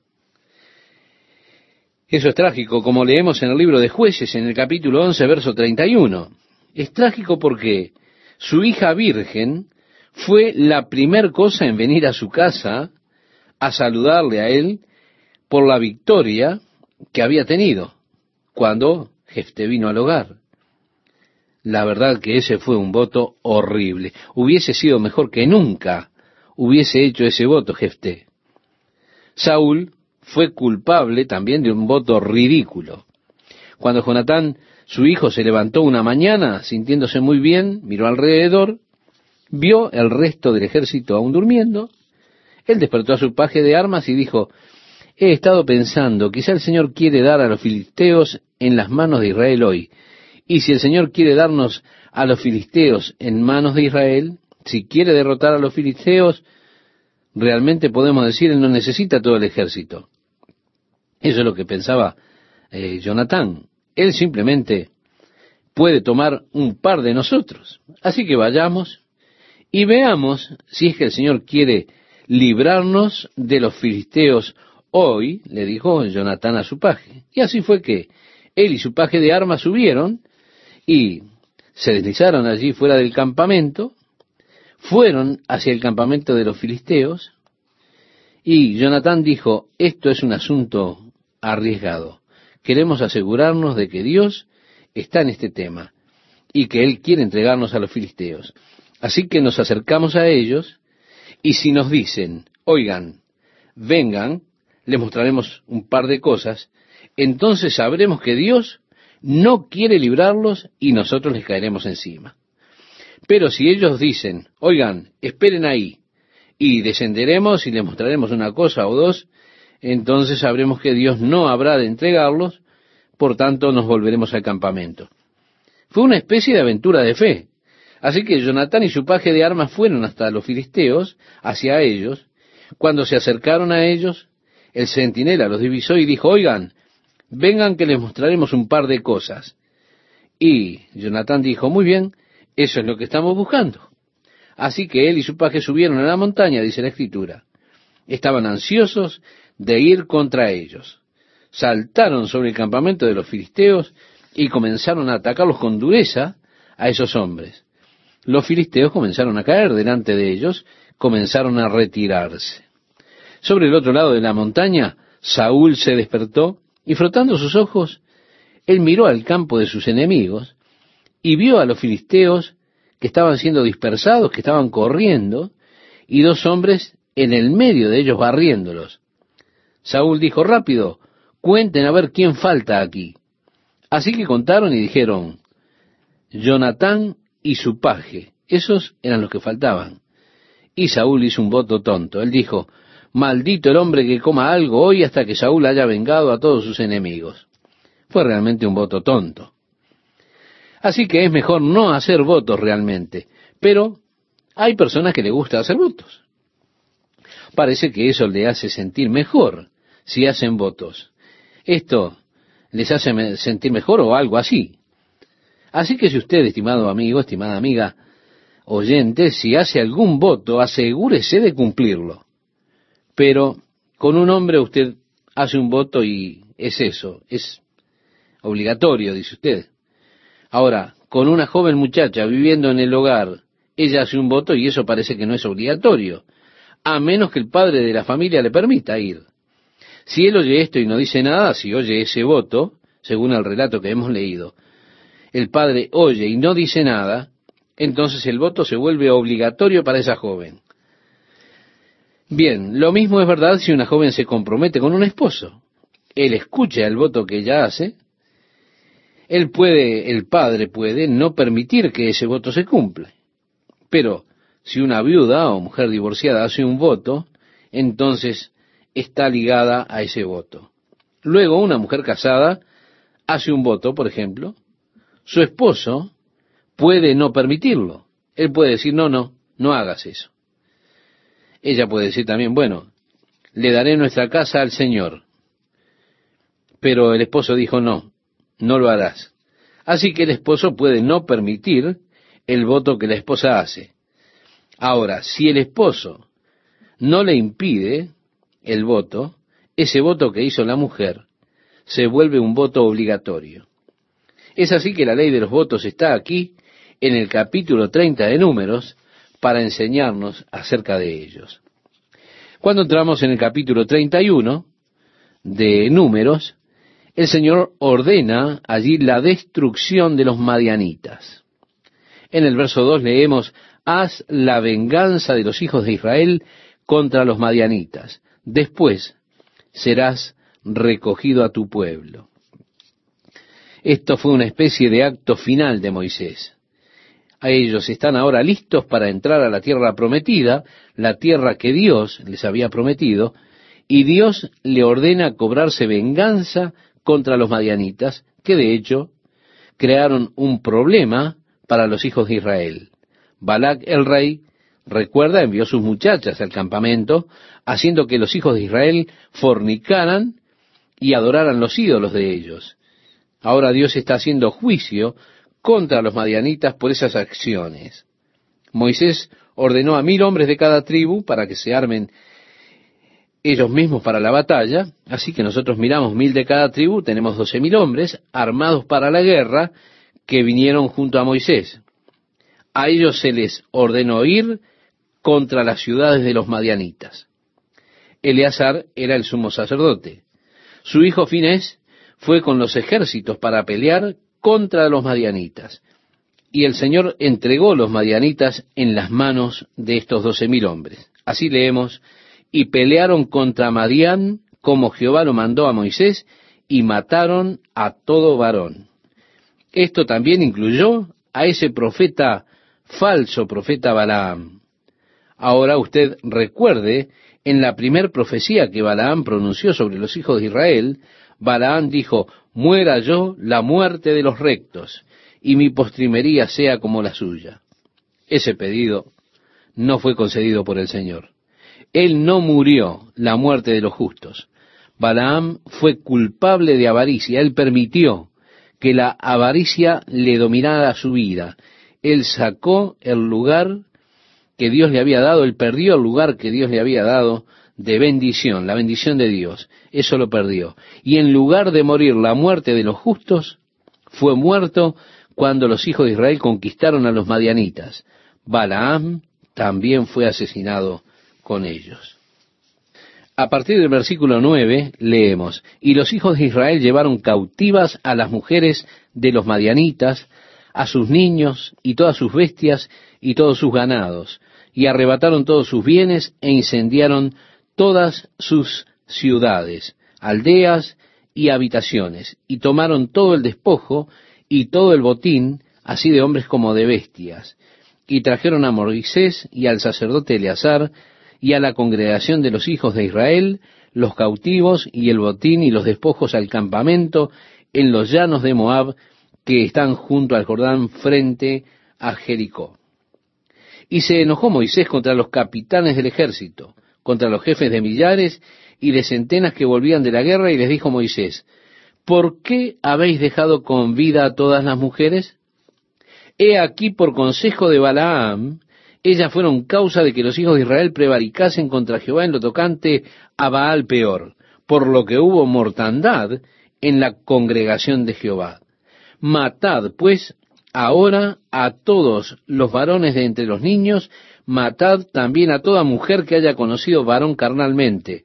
Eso es trágico, como leemos en el libro de jueces, en el capítulo 11, verso 31. Es trágico porque su hija virgen fue la primer cosa en venir a su casa a saludarle a él por la victoria que había tenido cuando Jefte vino al hogar. La verdad que ese fue un voto horrible. Hubiese sido mejor que nunca hubiese hecho ese voto Jefté. Saúl fue culpable también de un voto ridículo. Cuando Jonatán, su hijo, se levantó una mañana sintiéndose muy bien, miró alrededor vio el resto del ejército aún durmiendo, él despertó a su paje de armas y dijo, he estado pensando, quizá el Señor quiere dar a los filisteos en las manos de Israel hoy. Y si el Señor quiere darnos a los filisteos en manos de Israel, si quiere derrotar a los filisteos, realmente podemos decir, Él no necesita todo el ejército. Eso es lo que pensaba eh, Jonatán. Él simplemente puede tomar un par de nosotros. Así que vayamos y veamos si es que el Señor quiere librarnos de los filisteos hoy, le dijo Jonatán a su paje. Y así fue que él y su paje de armas subieron y se deslizaron allí fuera del campamento, fueron hacia el campamento de los filisteos, y Jonatán dijo, esto es un asunto arriesgado. Queremos asegurarnos de que Dios está en este tema y que Él quiere entregarnos a los filisteos. Así que nos acercamos a ellos y si nos dicen, oigan, vengan, les mostraremos un par de cosas, entonces sabremos que Dios no quiere librarlos y nosotros les caeremos encima. Pero si ellos dicen, oigan, esperen ahí, y descenderemos y les mostraremos una cosa o dos, entonces sabremos que Dios no habrá de entregarlos, por tanto nos volveremos al campamento. Fue una especie de aventura de fe. Así que Jonatán y su paje de armas fueron hasta los filisteos, hacia ellos. Cuando se acercaron a ellos, el centinela los divisó y dijo, oigan, vengan que les mostraremos un par de cosas. Y Jonatán dijo, muy bien, eso es lo que estamos buscando. Así que él y su paje subieron a la montaña, dice la escritura. Estaban ansiosos de ir contra ellos. Saltaron sobre el campamento de los filisteos y comenzaron a atacarlos con dureza a esos hombres los filisteos comenzaron a caer delante de ellos, comenzaron a retirarse. Sobre el otro lado de la montaña, Saúl se despertó y frotando sus ojos, él miró al campo de sus enemigos y vio a los filisteos que estaban siendo dispersados, que estaban corriendo, y dos hombres en el medio de ellos barriéndolos. Saúl dijo, rápido, cuenten a ver quién falta aquí. Así que contaron y dijeron, Jonatán y su paje, esos eran los que faltaban. Y Saúl hizo un voto tonto. Él dijo, maldito el hombre que coma algo hoy hasta que Saúl haya vengado a todos sus enemigos. Fue realmente un voto tonto. Así que es mejor no hacer votos realmente. Pero hay personas que le gusta hacer votos. Parece que eso le hace sentir mejor si hacen votos. Esto les hace sentir mejor o algo así. Así que si usted, estimado amigo, estimada amiga, oyente, si hace algún voto, asegúrese de cumplirlo. Pero con un hombre usted hace un voto y es eso, es obligatorio, dice usted. Ahora, con una joven muchacha viviendo en el hogar, ella hace un voto y eso parece que no es obligatorio, a menos que el padre de la familia le permita ir. Si él oye esto y no dice nada, si oye ese voto, según el relato que hemos leído, el padre oye y no dice nada, entonces el voto se vuelve obligatorio para esa joven. Bien, lo mismo es verdad si una joven se compromete con un esposo. Él escucha el voto que ella hace, él puede, el padre puede no permitir que ese voto se cumpla. Pero si una viuda o mujer divorciada hace un voto, entonces está ligada a ese voto. Luego una mujer casada hace un voto, por ejemplo, su esposo puede no permitirlo. Él puede decir, no, no, no hagas eso. Ella puede decir también, bueno, le daré nuestra casa al Señor. Pero el esposo dijo, no, no lo harás. Así que el esposo puede no permitir el voto que la esposa hace. Ahora, si el esposo no le impide el voto, ese voto que hizo la mujer se vuelve un voto obligatorio. Es así que la ley de los votos está aquí en el capítulo 30 de Números para enseñarnos acerca de ellos. Cuando entramos en el capítulo 31 de Números, el Señor ordena allí la destrucción de los madianitas. En el verso 2 leemos, haz la venganza de los hijos de Israel contra los madianitas. Después serás recogido a tu pueblo. Esto fue una especie de acto final de Moisés. A ellos están ahora listos para entrar a la tierra prometida, la tierra que Dios les había prometido, y Dios le ordena cobrarse venganza contra los madianitas, que de hecho crearon un problema para los hijos de Israel. Balac el rey, recuerda, envió sus muchachas al campamento, haciendo que los hijos de Israel fornicaran y adoraran los ídolos de ellos. Ahora Dios está haciendo juicio contra los madianitas por esas acciones. Moisés ordenó a mil hombres de cada tribu para que se armen ellos mismos para la batalla, así que nosotros miramos mil de cada tribu, tenemos doce mil hombres armados para la guerra que vinieron junto a Moisés. A ellos se les ordenó ir contra las ciudades de los madianitas. Eleazar era el sumo sacerdote. Su hijo Finés fue con los ejércitos para pelear contra los madianitas. Y el Señor entregó los madianitas en las manos de estos doce mil hombres. Así leemos y pelearon contra Madián como Jehová lo mandó a Moisés y mataron a todo varón. Esto también incluyó a ese profeta, falso profeta Balaam. Ahora usted recuerde, en la primer profecía que Balaam pronunció sobre los hijos de Israel, Balaam dijo, muera yo la muerte de los rectos, y mi postrimería sea como la suya. Ese pedido no fue concedido por el Señor. Él no murió la muerte de los justos. Balaam fue culpable de avaricia. Él permitió que la avaricia le dominara su vida. Él sacó el lugar que Dios le había dado, él perdió el lugar que Dios le había dado de bendición, la bendición de Dios. Eso lo perdió. Y en lugar de morir la muerte de los justos, fue muerto cuando los hijos de Israel conquistaron a los madianitas. Balaam también fue asesinado con ellos. A partir del versículo 9 leemos, y los hijos de Israel llevaron cautivas a las mujeres de los madianitas, a sus niños y todas sus bestias y todos sus ganados, y arrebataron todos sus bienes e incendiaron todas sus ciudades, aldeas y habitaciones, y tomaron todo el despojo y todo el botín, así de hombres como de bestias, y trajeron a Moisés y al sacerdote Eleazar y a la congregación de los hijos de Israel, los cautivos y el botín y los despojos al campamento en los llanos de Moab que están junto al Jordán frente a Jericó. Y se enojó Moisés contra los capitanes del ejército, contra los jefes de millares y de centenas que volvían de la guerra, y les dijo Moisés, ¿por qué habéis dejado con vida a todas las mujeres? He aquí por consejo de Balaam, ellas fueron causa de que los hijos de Israel prevaricasen contra Jehová en lo tocante a Baal peor, por lo que hubo mortandad en la congregación de Jehová. Matad, pues, ahora a todos los varones de entre los niños, matad también a toda mujer que haya conocido varón carnalmente,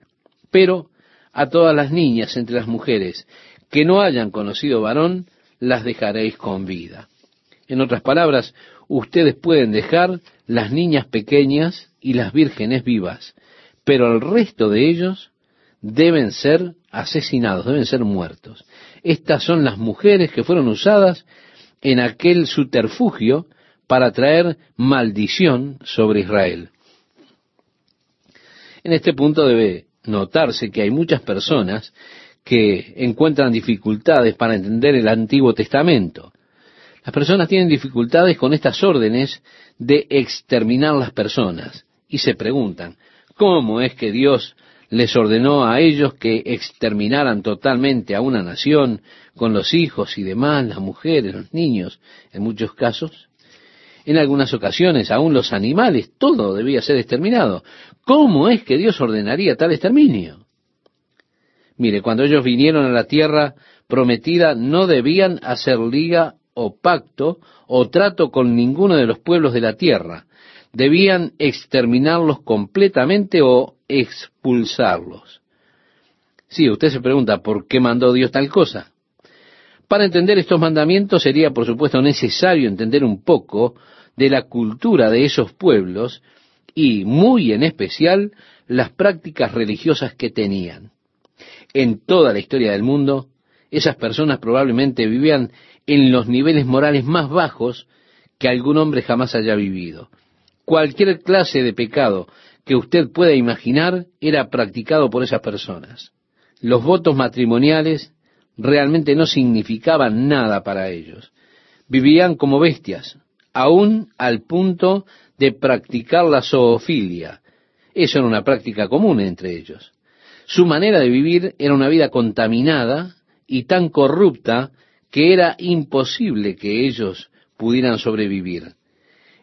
pero a todas las niñas entre las mujeres que no hayan conocido varón, las dejaréis con vida. En otras palabras, ustedes pueden dejar las niñas pequeñas y las vírgenes vivas, pero el resto de ellos deben ser asesinados, deben ser muertos. Estas son las mujeres que fueron usadas en aquel subterfugio para traer maldición sobre Israel. En este punto debe notarse que hay muchas personas que encuentran dificultades para entender el Antiguo Testamento. Las personas tienen dificultades con estas órdenes de exterminar las personas y se preguntan, ¿cómo es que Dios les ordenó a ellos que exterminaran totalmente a una nación con los hijos y demás, las mujeres, los niños, en muchos casos. En algunas ocasiones, aún los animales, todo debía ser exterminado. ¿Cómo es que Dios ordenaría tal exterminio? Mire, cuando ellos vinieron a la tierra prometida, no debían hacer liga o pacto o trato con ninguno de los pueblos de la tierra. Debían exterminarlos completamente o expulsarlos. Sí, usted se pregunta, ¿por qué mandó Dios tal cosa? Para entender estos mandamientos sería, por supuesto, necesario entender un poco de la cultura de esos pueblos y, muy en especial, las prácticas religiosas que tenían. En toda la historia del mundo, esas personas probablemente vivían en los niveles morales más bajos que algún hombre jamás haya vivido. Cualquier clase de pecado que usted pueda imaginar era practicado por esas personas. Los votos matrimoniales realmente no significaban nada para ellos. Vivían como bestias, aún al punto de practicar la zoofilia. Eso era una práctica común entre ellos. Su manera de vivir era una vida contaminada y tan corrupta que era imposible que ellos pudieran sobrevivir.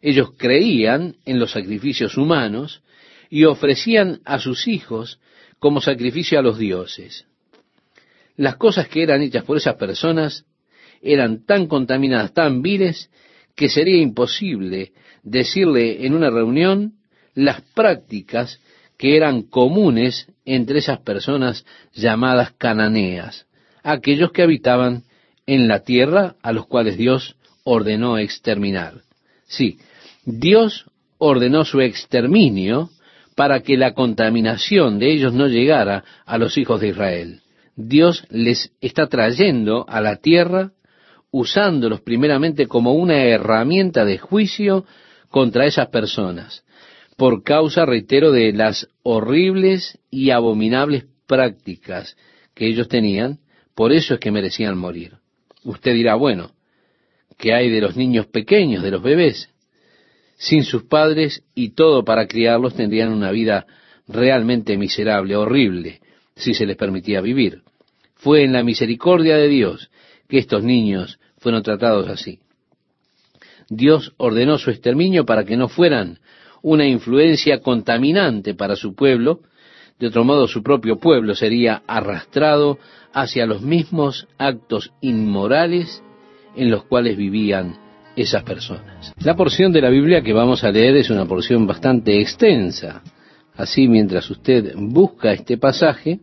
Ellos creían en los sacrificios humanos y ofrecían a sus hijos como sacrificio a los dioses. Las cosas que eran hechas por esas personas eran tan contaminadas, tan viles, que sería imposible decirle en una reunión las prácticas que eran comunes entre esas personas llamadas cananeas, aquellos que habitaban en la tierra a los cuales Dios ordenó exterminar. Sí, Dios ordenó su exterminio para que la contaminación de ellos no llegara a los hijos de Israel. Dios les está trayendo a la tierra usándolos primeramente como una herramienta de juicio contra esas personas, por causa, reitero, de las horribles y abominables prácticas que ellos tenían, por eso es que merecían morir. Usted dirá, bueno, ¿qué hay de los niños pequeños, de los bebés? sin sus padres y todo para criarlos tendrían una vida realmente miserable, horrible, si se les permitía vivir. Fue en la misericordia de Dios que estos niños fueron tratados así. Dios ordenó su exterminio para que no fueran una influencia contaminante para su pueblo, de otro modo su propio pueblo sería arrastrado hacia los mismos actos inmorales en los cuales vivían esas personas. La porción de la Biblia que vamos a leer es una porción bastante extensa. Así, mientras usted busca este pasaje,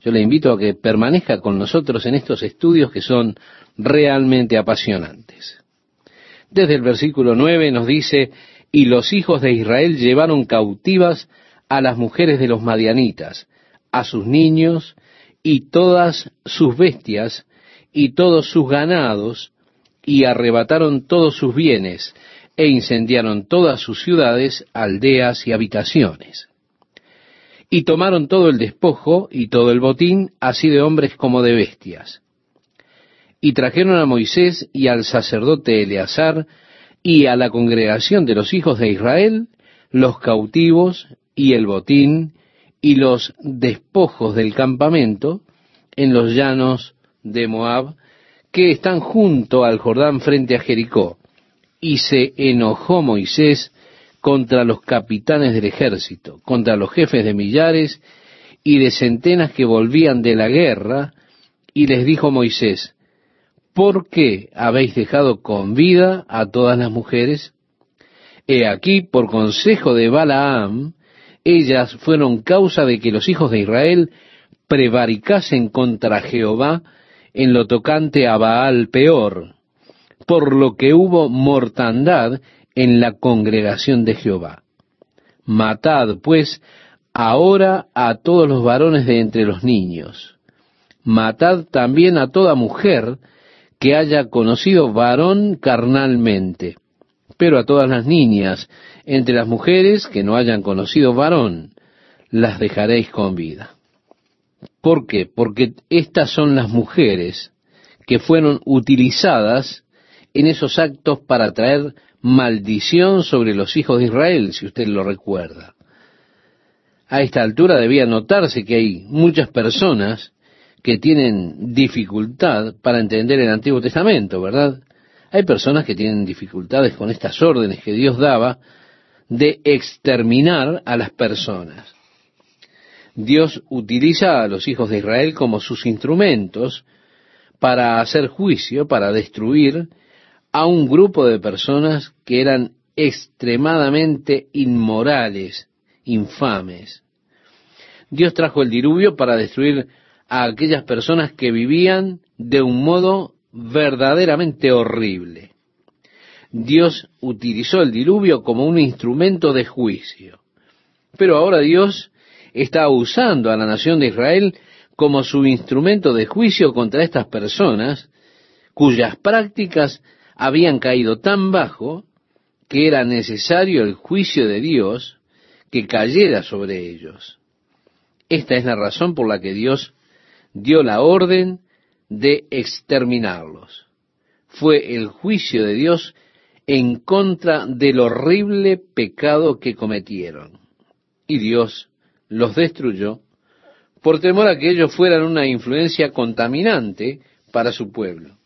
yo le invito a que permanezca con nosotros en estos estudios que son realmente apasionantes. Desde el versículo 9 nos dice, y los hijos de Israel llevaron cautivas a las mujeres de los madianitas, a sus niños y todas sus bestias y todos sus ganados, y arrebataron todos sus bienes, e incendiaron todas sus ciudades, aldeas y habitaciones. Y tomaron todo el despojo y todo el botín, así de hombres como de bestias. Y trajeron a Moisés y al sacerdote Eleazar y a la congregación de los hijos de Israel los cautivos y el botín y los despojos del campamento en los llanos de Moab, que están junto al Jordán frente a Jericó, y se enojó Moisés contra los capitanes del ejército, contra los jefes de millares y de centenas que volvían de la guerra, y les dijo Moisés, ¿por qué habéis dejado con vida a todas las mujeres? He aquí, por consejo de Balaam, ellas fueron causa de que los hijos de Israel prevaricasen contra Jehová en lo tocante a Baal peor, por lo que hubo mortandad en la congregación de Jehová. Matad, pues, ahora a todos los varones de entre los niños. Matad también a toda mujer que haya conocido varón carnalmente, pero a todas las niñas entre las mujeres que no hayan conocido varón, las dejaréis con vida. ¿Por qué? Porque estas son las mujeres que fueron utilizadas en esos actos para traer maldición sobre los hijos de Israel, si usted lo recuerda. A esta altura debía notarse que hay muchas personas que tienen dificultad para entender el Antiguo Testamento, ¿verdad? Hay personas que tienen dificultades con estas órdenes que Dios daba de exterminar a las personas. Dios utiliza a los hijos de Israel como sus instrumentos para hacer juicio, para destruir a un grupo de personas que eran extremadamente inmorales, infames. Dios trajo el diluvio para destruir a aquellas personas que vivían de un modo verdaderamente horrible. Dios utilizó el diluvio como un instrumento de juicio. Pero ahora Dios está usando a la nación de Israel como su instrumento de juicio contra estas personas cuyas prácticas habían caído tan bajo que era necesario el juicio de Dios que cayera sobre ellos. Esta es la razón por la que Dios dio la orden de exterminarlos. Fue el juicio de Dios en contra del horrible pecado que cometieron. Y Dios los destruyó por temor a que ellos fueran una influencia contaminante para su pueblo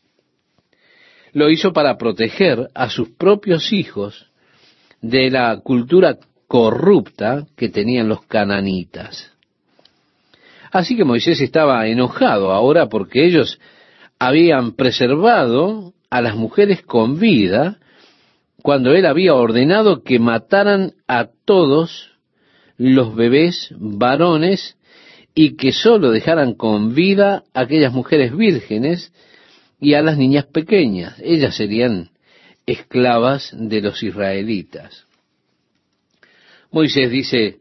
lo hizo para proteger a sus propios hijos de la cultura corrupta que tenían los cananitas. Así que Moisés estaba enojado ahora porque ellos habían preservado a las mujeres con vida cuando él había ordenado que mataran a todos los bebés varones y que sólo dejaran con vida aquellas mujeres vírgenes y a las niñas pequeñas. Ellas serían esclavas de los israelitas. Moisés dice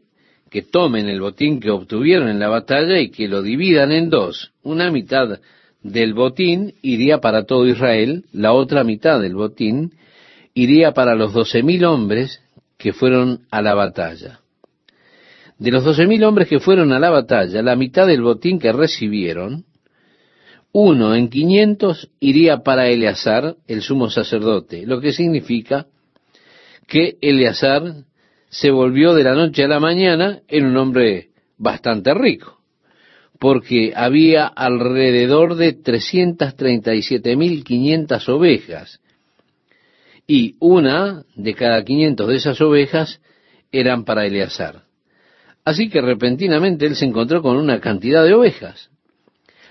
que tomen el botín que obtuvieron en la batalla y que lo dividan en dos. Una mitad del botín iría para todo Israel, la otra mitad del botín iría para los doce mil hombres que fueron a la batalla. De los doce mil hombres que fueron a la batalla, la mitad del botín que recibieron uno en quinientos iría para Eleazar, el sumo sacerdote, lo que significa que Eleazar se volvió de la noche a la mañana en un hombre bastante rico, porque había alrededor de 337.500 ovejas, y una de cada 500 de esas ovejas eran para Eleazar. Así que repentinamente él se encontró con una cantidad de ovejas.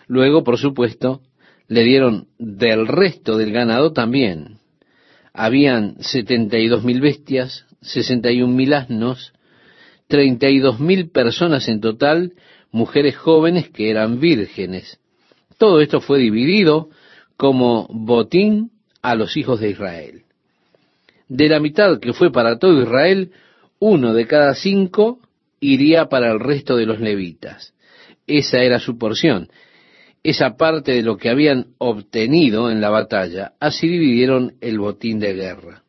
Luego, por supuesto, le dieron del resto del ganado también. Habían setenta y dos mil bestias, sesenta y un mil asnos, treinta y dos mil personas en total, mujeres jóvenes que eran vírgenes. Todo esto fue dividido como botín a los hijos de Israel. De la mitad que fue para todo Israel, uno de cada cinco iría para el resto de los levitas. Esa era su porción, esa parte de lo que habían obtenido en la batalla. Así dividieron el botín de guerra.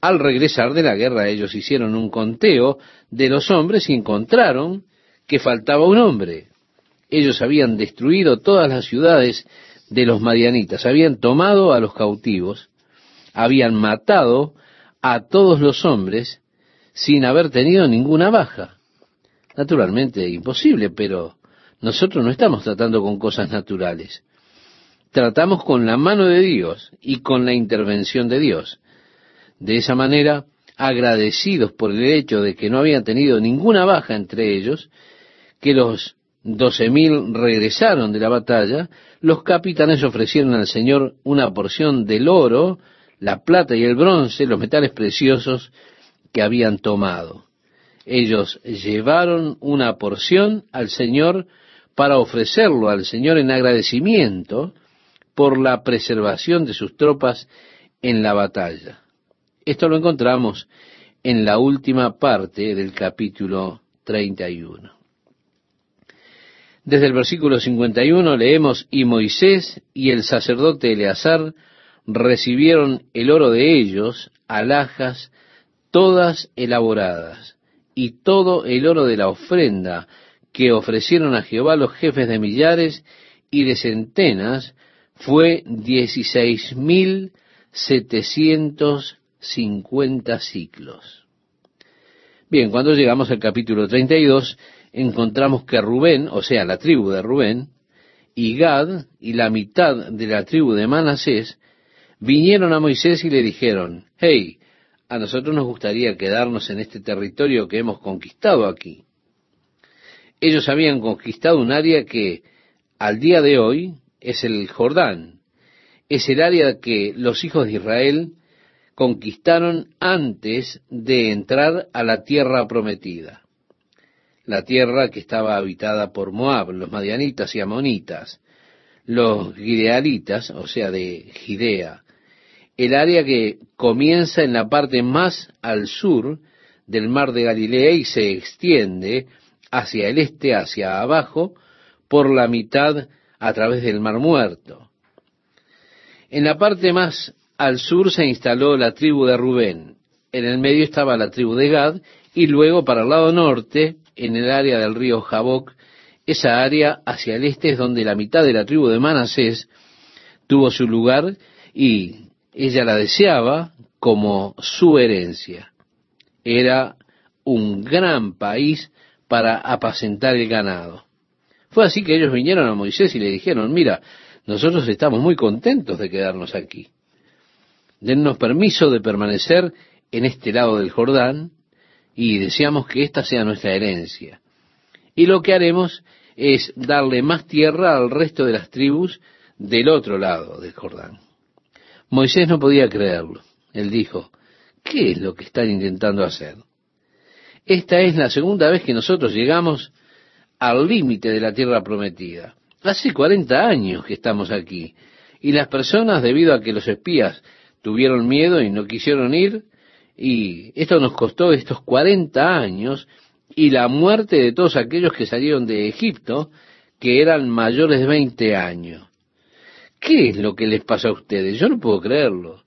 Al regresar de la guerra ellos hicieron un conteo de los hombres y encontraron que faltaba un hombre. Ellos habían destruido todas las ciudades de los madianitas, habían tomado a los cautivos, habían matado a todos los hombres sin haber tenido ninguna baja. Naturalmente imposible, pero nosotros no estamos tratando con cosas naturales. Tratamos con la mano de Dios y con la intervención de Dios. De esa manera, agradecidos por el hecho de que no habían tenido ninguna baja entre ellos, que los doce mil regresaron de la batalla, los capitanes ofrecieron al Señor una porción del oro, la plata y el bronce, los metales preciosos que habían tomado. Ellos llevaron una porción al Señor para ofrecerlo al Señor en agradecimiento por la preservación de sus tropas en la batalla. Esto lo encontramos en la última parte del capítulo 31. Desde el versículo 51 leemos, y Moisés y el sacerdote Eleazar recibieron el oro de ellos, alhajas, todas elaboradas, y todo el oro de la ofrenda que ofrecieron a Jehová los jefes de millares y de centenas, fue dieciséis mil setecientos cincuenta ciclos. Bien, cuando llegamos al capítulo 32, encontramos que Rubén, o sea, la tribu de Rubén, y Gad y la mitad de la tribu de Manasés, vinieron a Moisés y le dijeron, hey, a nosotros nos gustaría quedarnos en este territorio que hemos conquistado aquí. Ellos habían conquistado un área que al día de hoy es el Jordán, es el área que los hijos de Israel conquistaron antes de entrar a la tierra prometida. La tierra que estaba habitada por Moab, los madianitas y amonitas, los gidealitas, o sea, de Gidea, el área que comienza en la parte más al sur del mar de Galilea y se extiende hacia el este, hacia abajo, por la mitad a través del mar muerto. En la parte más al sur se instaló la tribu de Rubén, en el medio estaba la tribu de Gad, y luego para el lado norte, en el área del río Jaboc, esa área hacia el este es donde la mitad de la tribu de Manasés tuvo su lugar y ella la deseaba como su herencia. Era un gran país para apacentar el ganado. Fue así que ellos vinieron a Moisés y le dijeron, mira, nosotros estamos muy contentos de quedarnos aquí. Dennos permiso de permanecer en este lado del Jordán y deseamos que esta sea nuestra herencia. Y lo que haremos es darle más tierra al resto de las tribus del otro lado del Jordán. Moisés no podía creerlo. Él dijo, ¿qué es lo que están intentando hacer? Esta es la segunda vez que nosotros llegamos al límite de la tierra prometida. Hace 40 años que estamos aquí. Y las personas, debido a que los espías tuvieron miedo y no quisieron ir, y esto nos costó estos 40 años y la muerte de todos aquellos que salieron de Egipto, que eran mayores de 20 años. ¿Qué es lo que les pasa a ustedes? Yo no puedo creerlo.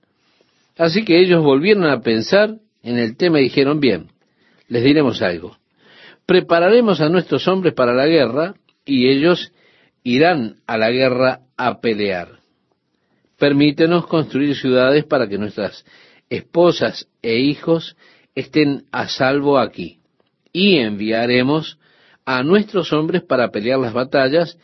Así que ellos volvieron a pensar en el tema y dijeron, bien, les diremos algo. Prepararemos a nuestros hombres para la guerra y ellos irán a la guerra a pelear. Permítenos construir ciudades para que nuestras esposas e hijos estén a salvo aquí. Y enviaremos a nuestros hombres para pelear las batallas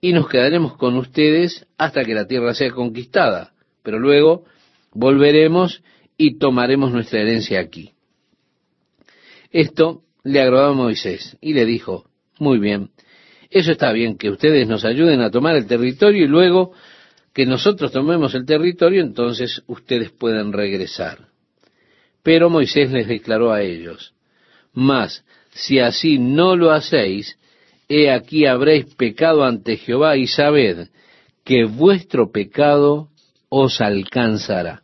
y nos quedaremos con ustedes hasta que la tierra sea conquistada. Pero luego volveremos y tomaremos nuestra herencia aquí. Esto le agradó a Moisés y le dijo, muy bien, eso está bien, que ustedes nos ayuden a tomar el territorio y luego que nosotros tomemos el territorio, entonces ustedes pueden regresar. Pero Moisés les declaró a ellos, mas si así no lo hacéis, he aquí habréis pecado ante Jehová y sabed que vuestro pecado os alcanzará.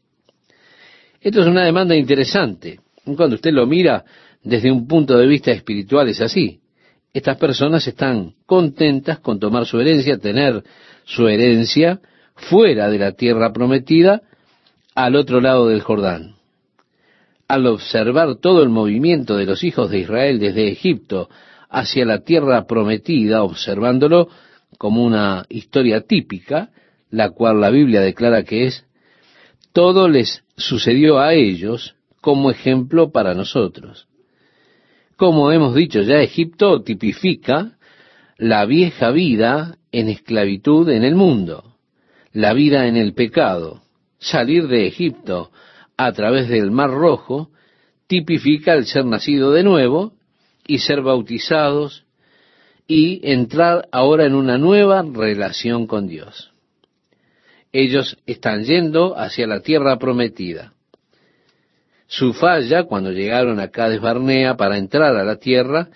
Esto es una demanda interesante. Cuando usted lo mira desde un punto de vista espiritual es así. Estas personas están contentas con tomar su herencia, tener su herencia fuera de la tierra prometida, al otro lado del Jordán. Al observar todo el movimiento de los hijos de Israel desde Egipto hacia la tierra prometida, observándolo como una historia típica, la cual la Biblia declara que es, todo les sucedió a ellos como ejemplo para nosotros. Como hemos dicho ya, Egipto tipifica la vieja vida en esclavitud en el mundo, la vida en el pecado. Salir de Egipto a través del Mar Rojo tipifica el ser nacido de nuevo y ser bautizados y entrar ahora en una nueva relación con Dios. Ellos están yendo hacia la tierra prometida. Su falla cuando llegaron a Cades Barnea para entrar a la tierra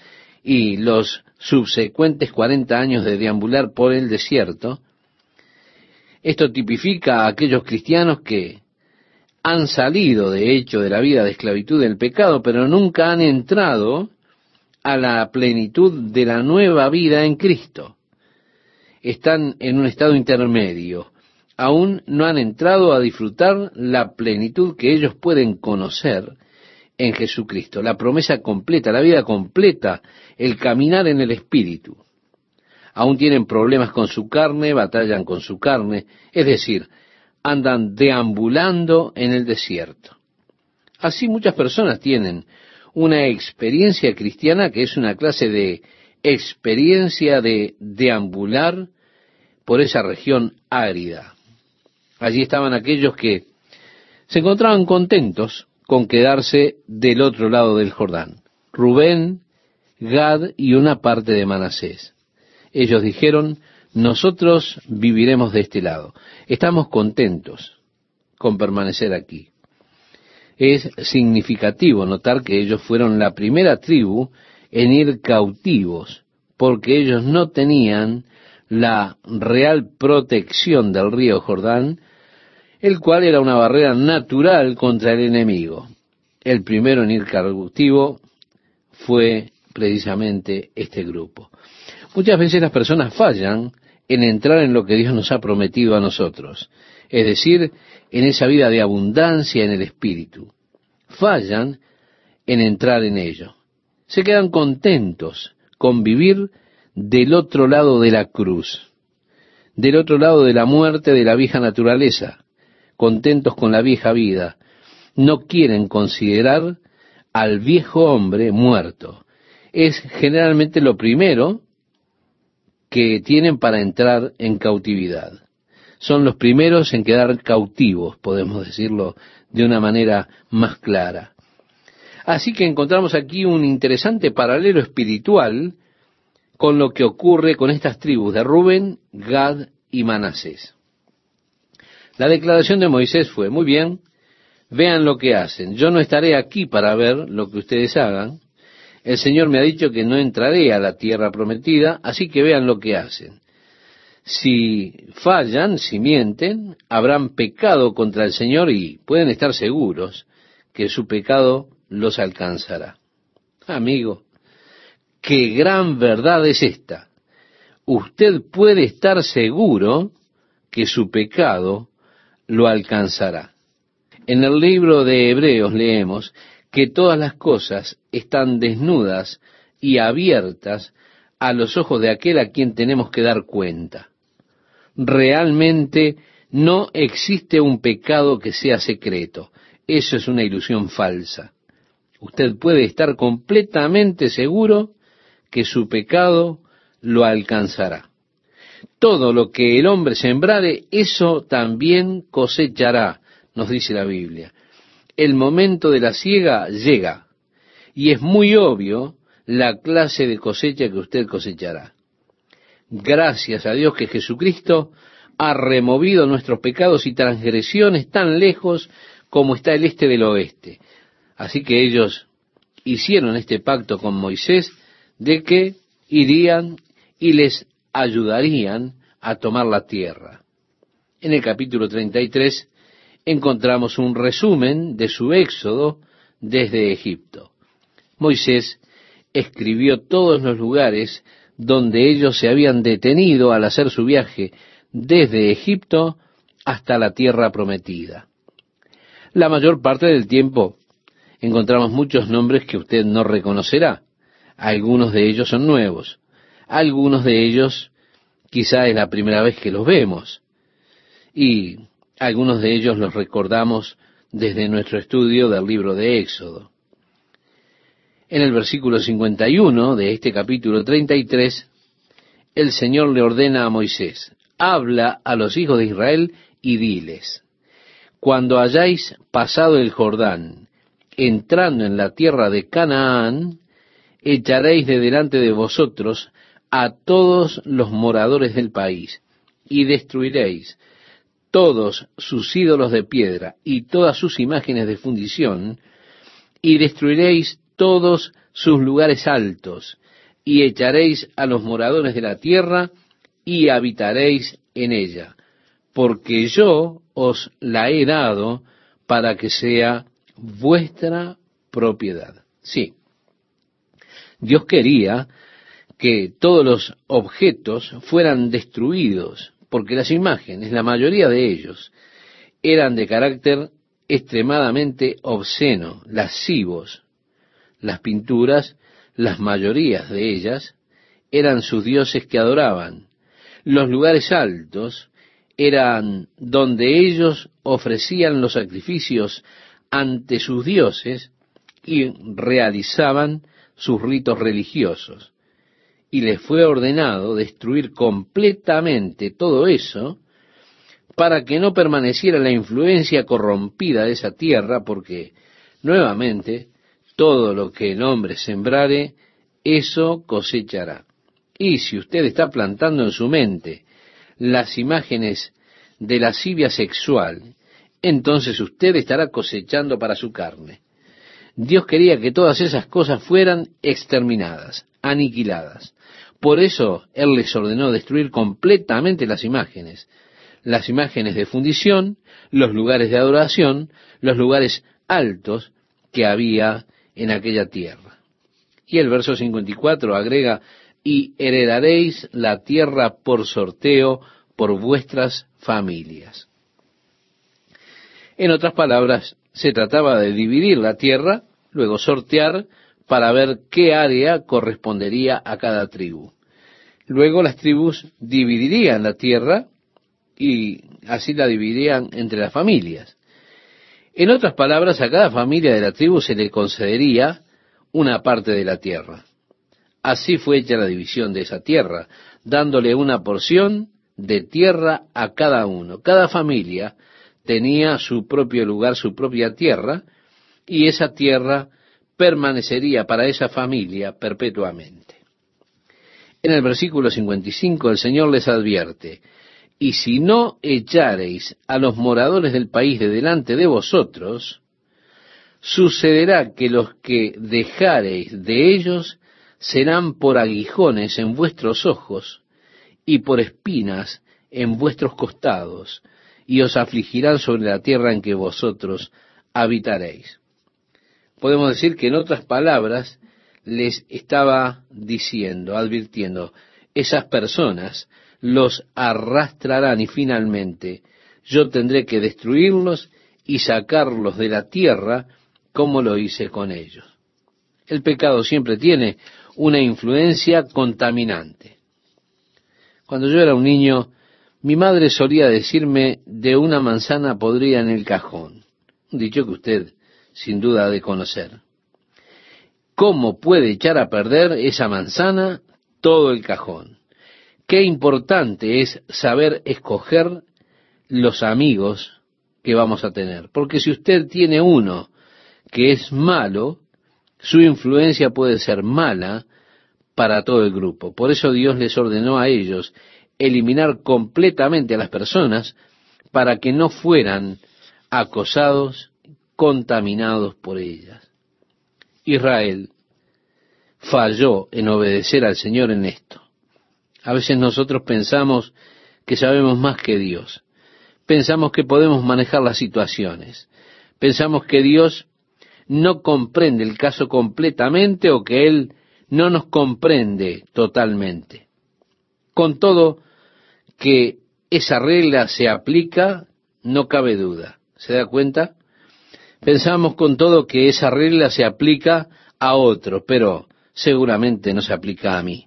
y los subsecuentes cuarenta años de deambular por el desierto, esto tipifica a aquellos cristianos que han salido de hecho de la vida de esclavitud del pecado, pero nunca han entrado a la plenitud de la nueva vida en Cristo. Están en un estado intermedio. Aún no han entrado a disfrutar la plenitud que ellos pueden conocer en Jesucristo, la promesa completa, la vida completa, el caminar en el Espíritu. Aún tienen problemas con su carne, batallan con su carne, es decir, andan deambulando en el desierto. Así muchas personas tienen una experiencia cristiana que es una clase de experiencia de deambular por esa región árida. Allí estaban aquellos que se encontraban contentos con quedarse del otro lado del Jordán. Rubén, Gad y una parte de Manasés. Ellos dijeron, nosotros viviremos de este lado. Estamos contentos con permanecer aquí. Es significativo notar que ellos fueron la primera tribu en ir cautivos, porque ellos no tenían la real protección del río Jordán, el cual era una barrera natural contra el enemigo. El primero en ir cautivo fue precisamente este grupo. Muchas veces las personas fallan en entrar en lo que Dios nos ha prometido a nosotros, es decir, en esa vida de abundancia en el Espíritu. Fallan en entrar en ello. Se quedan contentos con vivir del otro lado de la cruz, del otro lado de la muerte de la vieja naturaleza, contentos con la vieja vida. No quieren considerar al viejo hombre muerto. Es generalmente lo primero que tienen para entrar en cautividad. Son los primeros en quedar cautivos, podemos decirlo de una manera más clara. Así que encontramos aquí un interesante paralelo espiritual con lo que ocurre con estas tribus de Rubén, Gad y Manasés. La declaración de Moisés fue, muy bien, vean lo que hacen. Yo no estaré aquí para ver lo que ustedes hagan, el Señor me ha dicho que no entraré a la tierra prometida, así que vean lo que hacen. Si fallan, si mienten, habrán pecado contra el Señor y pueden estar seguros que su pecado los alcanzará. Amigo, qué gran verdad es esta. Usted puede estar seguro que su pecado lo alcanzará. En el libro de Hebreos leemos que todas las cosas están desnudas y abiertas a los ojos de aquel a quien tenemos que dar cuenta. Realmente no existe un pecado que sea secreto. Eso es una ilusión falsa. Usted puede estar completamente seguro que su pecado lo alcanzará. Todo lo que el hombre sembrare, eso también cosechará, nos dice la Biblia el momento de la siega llega y es muy obvio la clase de cosecha que usted cosechará. Gracias a Dios que Jesucristo ha removido nuestros pecados y transgresiones tan lejos como está el este del oeste. Así que ellos hicieron este pacto con Moisés de que irían y les ayudarían a tomar la tierra. En el capítulo 33 encontramos un resumen de su éxodo desde Egipto. Moisés escribió todos los lugares donde ellos se habían detenido al hacer su viaje desde Egipto hasta la tierra prometida. La mayor parte del tiempo encontramos muchos nombres que usted no reconocerá. Algunos de ellos son nuevos. Algunos de ellos quizá es la primera vez que los vemos. Y algunos de ellos los recordamos desde nuestro estudio del libro de Éxodo. En el versículo 51 de este capítulo 33, el Señor le ordena a Moisés, habla a los hijos de Israel y diles, cuando hayáis pasado el Jordán, entrando en la tierra de Canaán, echaréis de delante de vosotros a todos los moradores del país, y destruiréis todos sus ídolos de piedra y todas sus imágenes de fundición, y destruiréis todos sus lugares altos, y echaréis a los moradores de la tierra, y habitaréis en ella, porque yo os la he dado para que sea vuestra propiedad. Sí, Dios quería que todos los objetos fueran destruidos, porque las imágenes, la mayoría de ellos, eran de carácter extremadamente obsceno, lascivos. Las pinturas, las mayorías de ellas, eran sus dioses que adoraban. Los lugares altos eran donde ellos ofrecían los sacrificios ante sus dioses y realizaban sus ritos religiosos y les fue ordenado destruir completamente todo eso para que no permaneciera la influencia corrompida de esa tierra, porque nuevamente todo lo que el hombre sembrare, eso cosechará. Y si usted está plantando en su mente las imágenes de la lascivia sexual, entonces usted estará cosechando para su carne. Dios quería que todas esas cosas fueran exterminadas, aniquiladas. Por eso Él les ordenó destruir completamente las imágenes, las imágenes de fundición, los lugares de adoración, los lugares altos que había en aquella tierra. Y el verso 54 agrega, y heredaréis la tierra por sorteo por vuestras familias. En otras palabras, se trataba de dividir la tierra, luego sortear para ver qué área correspondería a cada tribu. Luego las tribus dividirían la tierra y así la dividirían entre las familias. En otras palabras, a cada familia de la tribu se le concedería una parte de la tierra. Así fue hecha la división de esa tierra, dándole una porción de tierra a cada uno. Cada familia tenía su propio lugar, su propia tierra, y esa tierra permanecería para esa familia perpetuamente. En el versículo 55 el Señor les advierte, y si no echareis a los moradores del país de delante de vosotros, sucederá que los que dejareis de ellos serán por aguijones en vuestros ojos y por espinas en vuestros costados, y os afligirán sobre la tierra en que vosotros habitaréis podemos decir que en otras palabras les estaba diciendo, advirtiendo, esas personas los arrastrarán y finalmente yo tendré que destruirlos y sacarlos de la tierra como lo hice con ellos. El pecado siempre tiene una influencia contaminante. Cuando yo era un niño, mi madre solía decirme de una manzana podrida en el cajón. Dicho que usted sin duda de conocer. ¿Cómo puede echar a perder esa manzana todo el cajón? Qué importante es saber escoger los amigos que vamos a tener. Porque si usted tiene uno que es malo, su influencia puede ser mala para todo el grupo. Por eso Dios les ordenó a ellos eliminar completamente a las personas para que no fueran acosados contaminados por ellas. Israel falló en obedecer al Señor en esto. A veces nosotros pensamos que sabemos más que Dios, pensamos que podemos manejar las situaciones. Pensamos que Dios no comprende el caso completamente o que Él no nos comprende totalmente. Con todo que esa regla se aplica, no cabe duda. ¿Se da cuenta? Pensamos con todo que esa regla se aplica a otro, pero seguramente no se aplica a mí.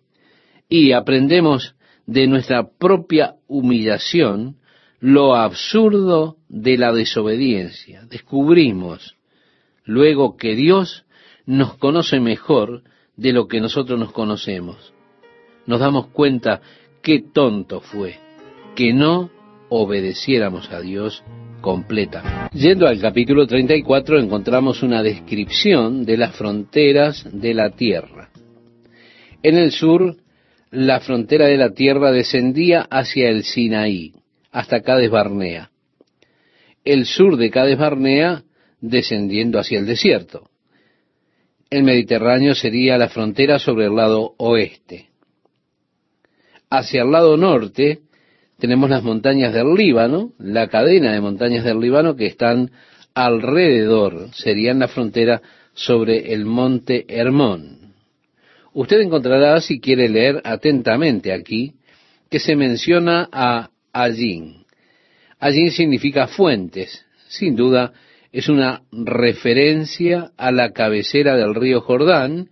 Y aprendemos de nuestra propia humillación lo absurdo de la desobediencia. Descubrimos luego que Dios nos conoce mejor de lo que nosotros nos conocemos. Nos damos cuenta qué tonto fue que no obedeciéramos a Dios Yendo al capítulo 34 encontramos una descripción de las fronteras de la tierra. En el sur, la frontera de la tierra descendía hacia el Sinaí, hasta Cades Barnea. El sur de Cades Barnea descendiendo hacia el desierto. El Mediterráneo sería la frontera sobre el lado oeste. Hacia el lado norte tenemos las montañas del Líbano, la cadena de montañas del Líbano que están alrededor, serían la frontera sobre el monte Hermón. Usted encontrará, si quiere leer atentamente aquí, que se menciona a Allín. Allín significa fuentes. Sin duda, es una referencia a la cabecera del río Jordán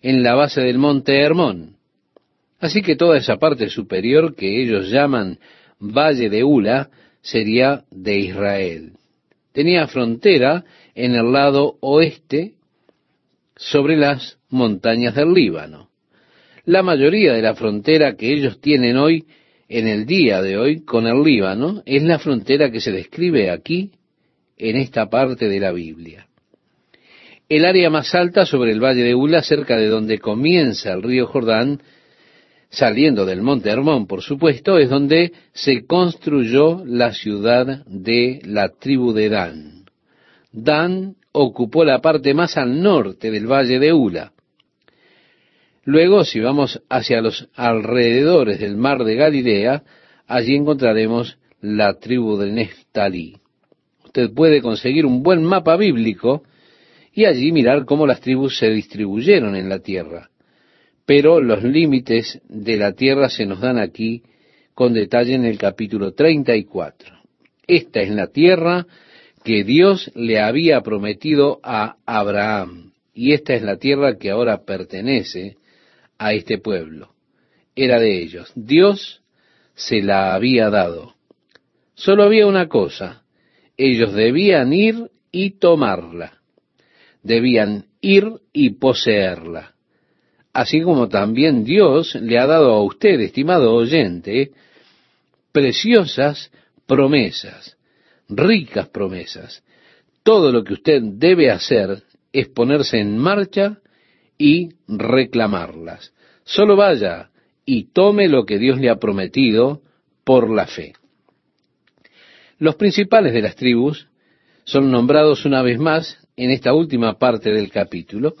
en la base del monte Hermón. Así que toda esa parte superior que ellos llaman Valle de Ula sería de Israel. Tenía frontera en el lado oeste sobre las montañas del Líbano. La mayoría de la frontera que ellos tienen hoy, en el día de hoy, con el Líbano, es la frontera que se describe aquí en esta parte de la Biblia. El área más alta sobre el valle de Ula, cerca de donde comienza el río Jordán, saliendo del monte Hermón, por supuesto, es donde se construyó la ciudad de la tribu de Dan. Dan ocupó la parte más al norte del valle de Ula. Luego, si vamos hacia los alrededores del mar de Galilea, allí encontraremos la tribu de Neftalí usted puede conseguir un buen mapa bíblico y allí mirar cómo las tribus se distribuyeron en la tierra. Pero los límites de la tierra se nos dan aquí con detalle en el capítulo 34. Esta es la tierra que Dios le había prometido a Abraham. Y esta es la tierra que ahora pertenece a este pueblo. Era de ellos. Dios se la había dado. Solo había una cosa, ellos debían ir y tomarla, debían ir y poseerla. Así como también Dios le ha dado a usted, estimado oyente, preciosas promesas, ricas promesas. Todo lo que usted debe hacer es ponerse en marcha y reclamarlas. Solo vaya y tome lo que Dios le ha prometido por la fe. Los principales de las tribus son nombrados una vez más en esta última parte del capítulo.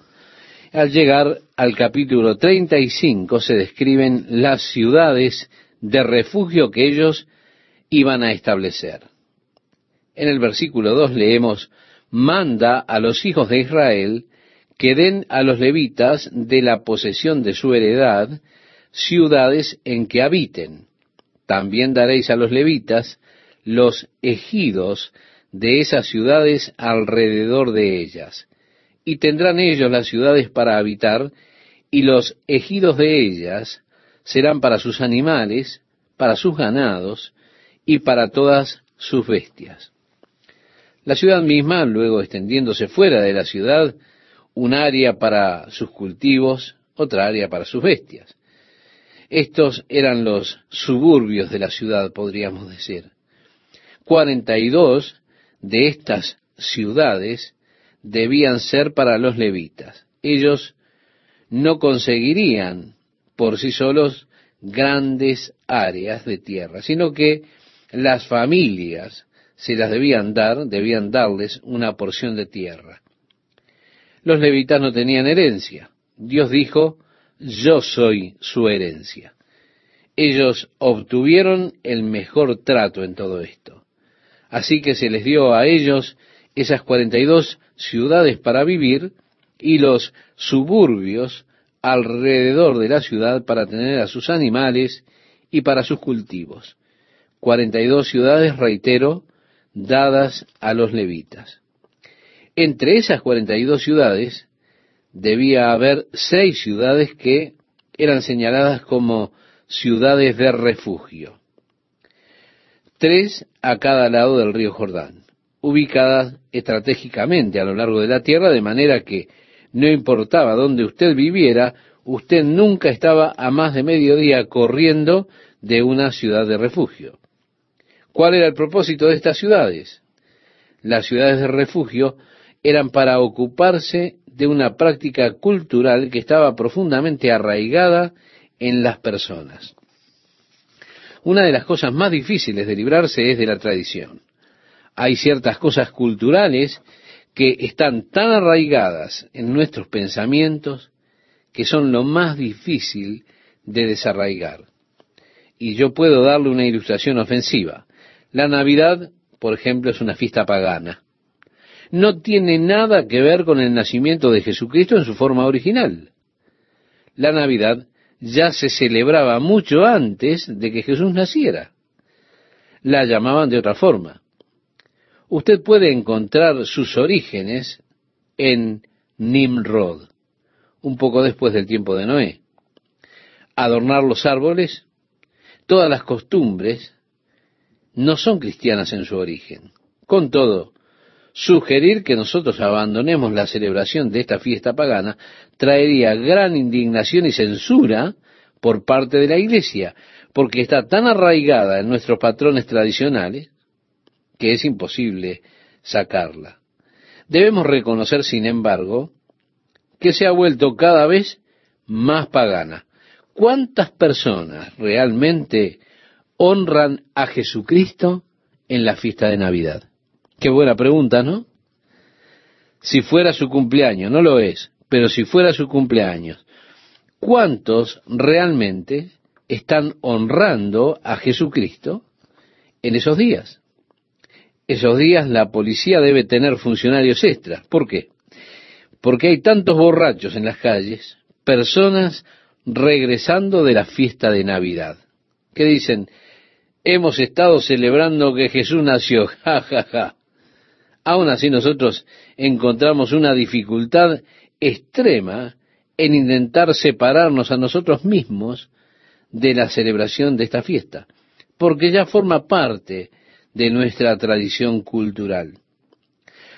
Al llegar al capítulo 35 se describen las ciudades de refugio que ellos iban a establecer. En el versículo 2 leemos, manda a los hijos de Israel que den a los levitas de la posesión de su heredad ciudades en que habiten. También daréis a los levitas los ejidos de esas ciudades alrededor de ellas, y tendrán ellos las ciudades para habitar, y los ejidos de ellas serán para sus animales, para sus ganados, y para todas sus bestias. La ciudad misma, luego extendiéndose fuera de la ciudad, un área para sus cultivos, otra área para sus bestias. Estos eran los suburbios de la ciudad, podríamos decir. 42 de estas ciudades debían ser para los levitas. Ellos no conseguirían por sí solos grandes áreas de tierra, sino que las familias se las debían dar, debían darles una porción de tierra. Los levitas no tenían herencia. Dios dijo, yo soy su herencia. Ellos obtuvieron el mejor trato en todo esto Así que se les dio a ellos esas cuarenta y dos ciudades para vivir y los suburbios alrededor de la ciudad para tener a sus animales y para sus cultivos. Cuarenta y dos ciudades, reitero, dadas a los levitas. Entre esas cuarenta y dos ciudades debía haber seis ciudades que eran señaladas como ciudades de refugio. Tres a cada lado del río Jordán, ubicadas estratégicamente a lo largo de la tierra, de manera que no importaba dónde usted viviera, usted nunca estaba a más de mediodía corriendo de una ciudad de refugio. ¿Cuál era el propósito de estas ciudades? Las ciudades de refugio eran para ocuparse de una práctica cultural que estaba profundamente arraigada en las personas. Una de las cosas más difíciles de librarse es de la tradición. Hay ciertas cosas culturales que están tan arraigadas en nuestros pensamientos que son lo más difícil de desarraigar. Y yo puedo darle una ilustración ofensiva. La Navidad, por ejemplo, es una fiesta pagana. No tiene nada que ver con el nacimiento de Jesucristo en su forma original. La Navidad ya se celebraba mucho antes de que Jesús naciera. La llamaban de otra forma. Usted puede encontrar sus orígenes en Nimrod, un poco después del tiempo de Noé. Adornar los árboles, todas las costumbres, no son cristianas en su origen. Con todo, sugerir que nosotros abandonemos la celebración de esta fiesta pagana traería gran indignación y censura por parte de la Iglesia, porque está tan arraigada en nuestros patrones tradicionales que es imposible sacarla. Debemos reconocer, sin embargo, que se ha vuelto cada vez más pagana. ¿Cuántas personas realmente honran a Jesucristo en la fiesta de Navidad? Qué buena pregunta, ¿no? Si fuera su cumpleaños, no lo es, pero si fuera su cumpleaños, ¿cuántos realmente están honrando a Jesucristo en esos días? Esos días la policía debe tener funcionarios extras. ¿Por qué? Porque hay tantos borrachos en las calles, personas regresando de la fiesta de Navidad, que dicen, hemos estado celebrando que Jesús nació, ja, ja, ja. Aún así nosotros encontramos una dificultad extrema en intentar separarnos a nosotros mismos de la celebración de esta fiesta, porque ya forma parte de nuestra tradición cultural.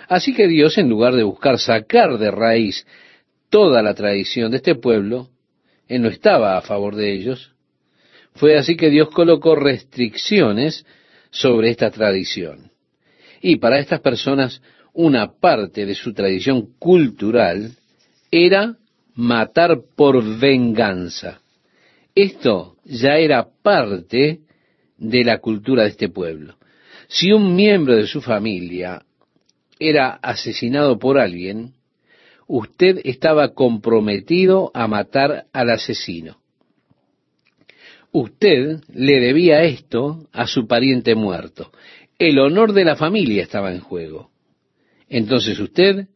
Así que Dios, en lugar de buscar sacar de raíz toda la tradición de este pueblo, Él no estaba a favor de ellos, fue así que Dios colocó restricciones sobre esta tradición. Y para estas personas una parte de su tradición cultural era matar por venganza. Esto ya era parte de la cultura de este pueblo. Si un miembro de su familia era asesinado por alguien, usted estaba comprometido a matar al asesino. Usted le debía esto a su pariente muerto el honor de la familia estaba en juego. Entonces usted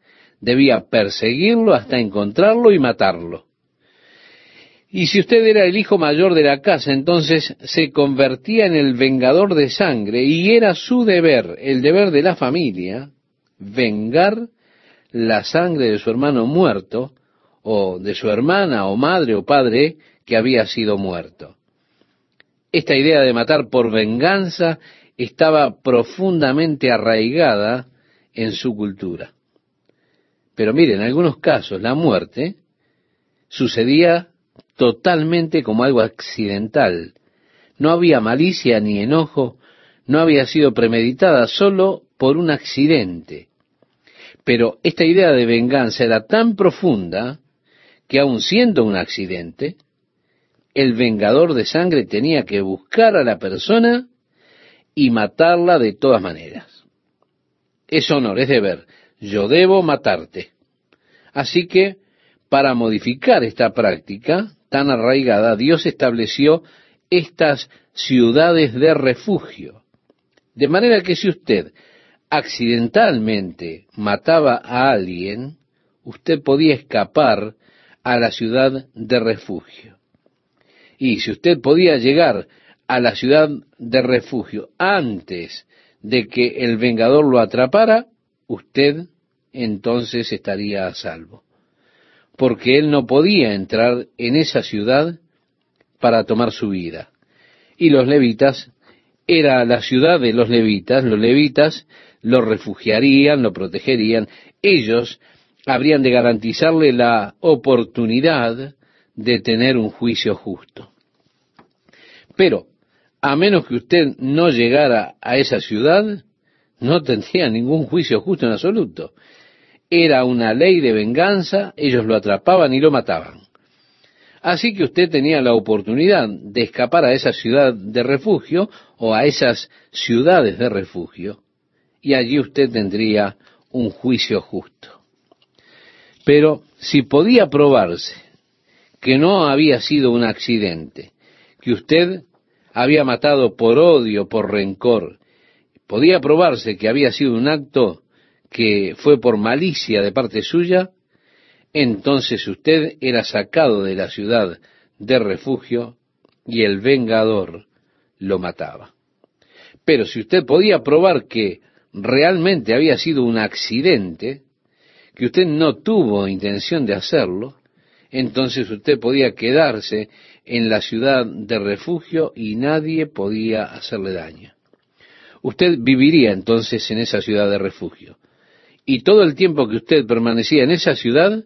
debía perseguirlo hasta encontrarlo y matarlo. Y si usted era el hijo mayor de la casa, entonces se convertía en el vengador de sangre y era su deber, el deber de la familia, vengar la sangre de su hermano muerto o de su hermana o madre o padre que había sido muerto. Esta idea de matar por venganza estaba profundamente arraigada en su cultura. Pero miren, en algunos casos la muerte sucedía totalmente como algo accidental. No había malicia ni enojo, no había sido premeditada, solo por un accidente. Pero esta idea de venganza era tan profunda que aun siendo un accidente, el vengador de sangre tenía que buscar a la persona y matarla de todas maneras. Es honor, es deber. Yo debo matarte. Así que, para modificar esta práctica tan arraigada, Dios estableció estas ciudades de refugio. De manera que si usted accidentalmente mataba a alguien, usted podía escapar a la ciudad de refugio. Y si usted podía llegar a la ciudad de refugio antes de que el vengador lo atrapara, usted entonces estaría a salvo. Porque él no podía entrar en esa ciudad para tomar su vida. Y los levitas, era la ciudad de los levitas, los levitas lo refugiarían, lo protegerían, ellos habrían de garantizarle la oportunidad de tener un juicio justo. Pero, a menos que usted no llegara a esa ciudad, no tendría ningún juicio justo en absoluto. Era una ley de venganza, ellos lo atrapaban y lo mataban. Así que usted tenía la oportunidad de escapar a esa ciudad de refugio o a esas ciudades de refugio, y allí usted tendría un juicio justo. Pero si podía probarse que no había sido un accidente, que usted había matado por odio, por rencor, podía probarse que había sido un acto que fue por malicia de parte suya, entonces usted era sacado de la ciudad de refugio y el vengador lo mataba. Pero si usted podía probar que realmente había sido un accidente, que usted no tuvo intención de hacerlo, entonces usted podía quedarse en la ciudad de refugio y nadie podía hacerle daño. Usted viviría entonces en esa ciudad de refugio. Y todo el tiempo que usted permanecía en esa ciudad,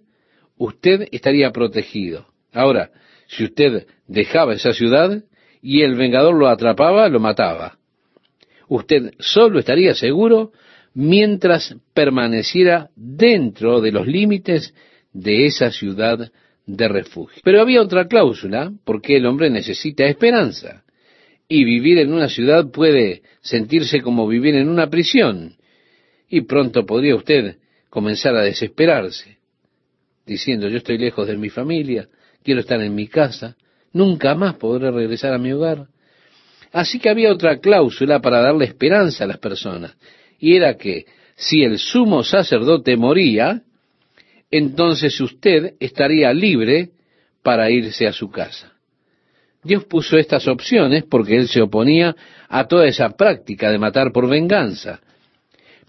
usted estaría protegido. Ahora, si usted dejaba esa ciudad y el vengador lo atrapaba, lo mataba. Usted solo estaría seguro mientras permaneciera dentro de los límites de esa ciudad de refugio. Pero había otra cláusula, porque el hombre necesita esperanza. Y vivir en una ciudad puede sentirse como vivir en una prisión. Y pronto podría usted comenzar a desesperarse diciendo, yo estoy lejos de mi familia, quiero estar en mi casa, nunca más podré regresar a mi hogar. Así que había otra cláusula para darle esperanza a las personas, y era que si el sumo sacerdote moría, entonces usted estaría libre para irse a su casa. Dios puso estas opciones porque él se oponía a toda esa práctica de matar por venganza,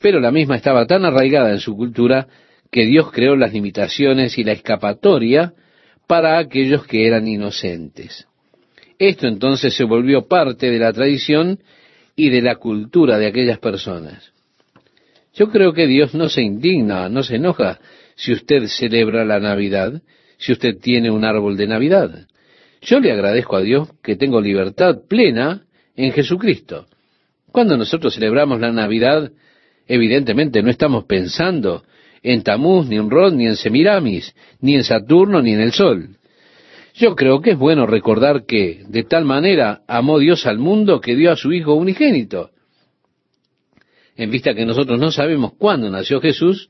pero la misma estaba tan arraigada en su cultura que Dios creó las limitaciones y la escapatoria para aquellos que eran inocentes. Esto entonces se volvió parte de la tradición y de la cultura de aquellas personas. Yo creo que Dios no se indigna, no se enoja si usted celebra la Navidad, si usted tiene un árbol de Navidad. Yo le agradezco a Dios que tengo libertad plena en Jesucristo. Cuando nosotros celebramos la Navidad, evidentemente no estamos pensando en Tamuz, ni en Rod, ni en Semiramis, ni en Saturno, ni en el Sol. Yo creo que es bueno recordar que de tal manera amó Dios al mundo que dio a su Hijo unigénito. En vista que nosotros no sabemos cuándo nació Jesús,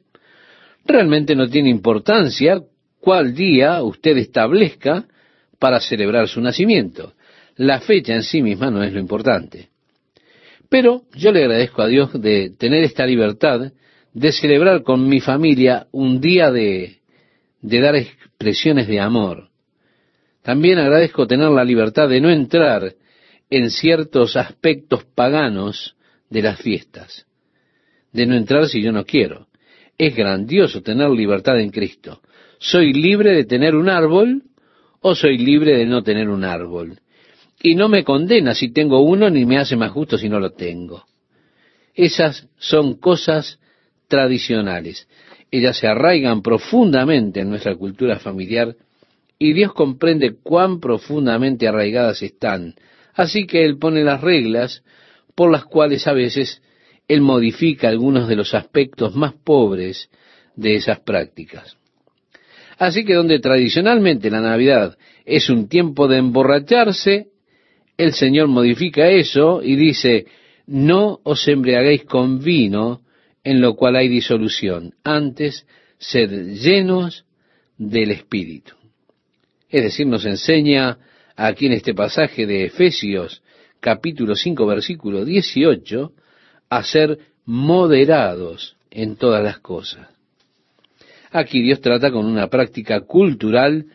realmente no tiene importancia cuál día usted establezca para celebrar su nacimiento. La fecha en sí misma no es lo importante. Pero yo le agradezco a Dios de tener esta libertad de celebrar con mi familia un día de, de dar expresiones de amor. También agradezco tener la libertad de no entrar en ciertos aspectos paganos de las fiestas, de no entrar si yo no quiero. Es grandioso tener libertad en Cristo. ¿Soy libre de tener un árbol o soy libre de no tener un árbol? Y no me condena si tengo uno ni me hace más justo si no lo tengo. Esas son cosas tradicionales. Ellas se arraigan profundamente en nuestra cultura familiar y Dios comprende cuán profundamente arraigadas están. Así que Él pone las reglas por las cuales a veces Él modifica algunos de los aspectos más pobres de esas prácticas. Así que donde tradicionalmente la Navidad es un tiempo de emborracharse, el Señor modifica eso y dice, no os embriaguéis con vino, en lo cual hay disolución. Antes, sed llenos del Espíritu. Es decir, nos enseña aquí en este pasaje de Efesios capítulo 5 versículo 18 a ser moderados en todas las cosas. Aquí Dios trata con una práctica cultural,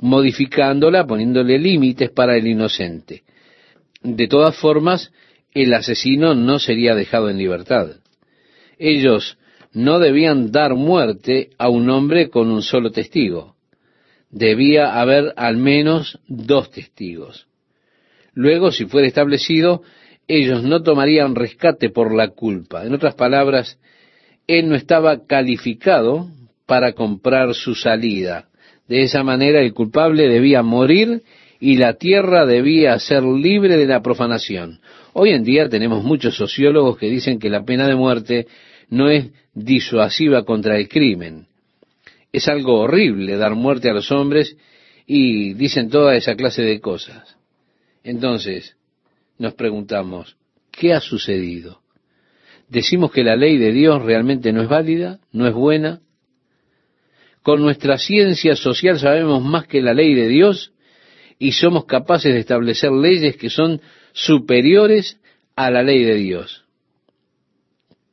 modificándola, poniéndole límites para el inocente. De todas formas, el asesino no sería dejado en libertad. Ellos no debían dar muerte a un hombre con un solo testigo. Debía haber al menos dos testigos. Luego, si fuera establecido, ellos no tomarían rescate por la culpa. En otras palabras, él no estaba calificado para comprar su salida. De esa manera el culpable debía morir y la tierra debía ser libre de la profanación. Hoy en día tenemos muchos sociólogos que dicen que la pena de muerte no es disuasiva contra el crimen. Es algo horrible dar muerte a los hombres y dicen toda esa clase de cosas. Entonces, nos preguntamos, ¿qué ha sucedido? ¿Decimos que la ley de Dios realmente no es válida, no es buena? Con nuestra ciencia social sabemos más que la ley de Dios y somos capaces de establecer leyes que son superiores a la ley de Dios.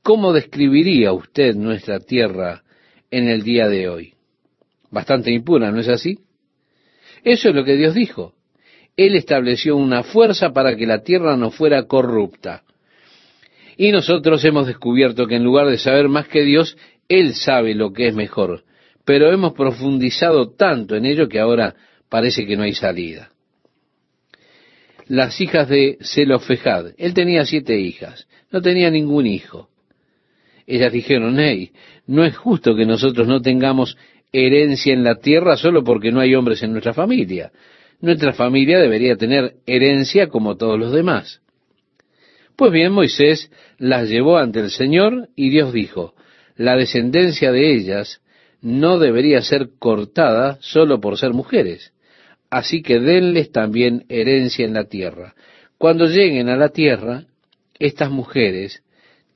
¿Cómo describiría usted nuestra tierra en el día de hoy? Bastante impura, ¿no es así? Eso es lo que Dios dijo. Él estableció una fuerza para que la tierra no fuera corrupta. Y nosotros hemos descubierto que en lugar de saber más que Dios, Él sabe lo que es mejor. Pero hemos profundizado tanto en ello que ahora parece que no hay salida. Las hijas de Zelofejad. Él tenía siete hijas. No tenía ningún hijo. Ellas dijeron, hey, no es justo que nosotros no tengamos herencia en la tierra solo porque no hay hombres en nuestra familia. Nuestra familia debería tener herencia como todos los demás. Pues bien, Moisés las llevó ante el Señor y Dios dijo, la descendencia de ellas no debería ser cortada solo por ser mujeres así que denles también herencia en la tierra. Cuando lleguen a la tierra, estas mujeres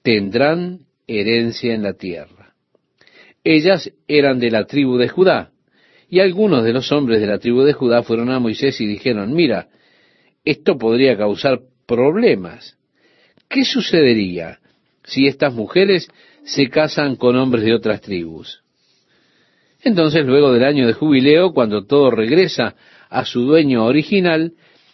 tendrán herencia en la tierra. Ellas eran de la tribu de Judá, y algunos de los hombres de la tribu de Judá fueron a Moisés y dijeron, mira, esto podría causar problemas. ¿Qué sucedería si estas mujeres se casan con hombres de otras tribus? Entonces, luego del año de jubileo, cuando todo regresa a su dueño original,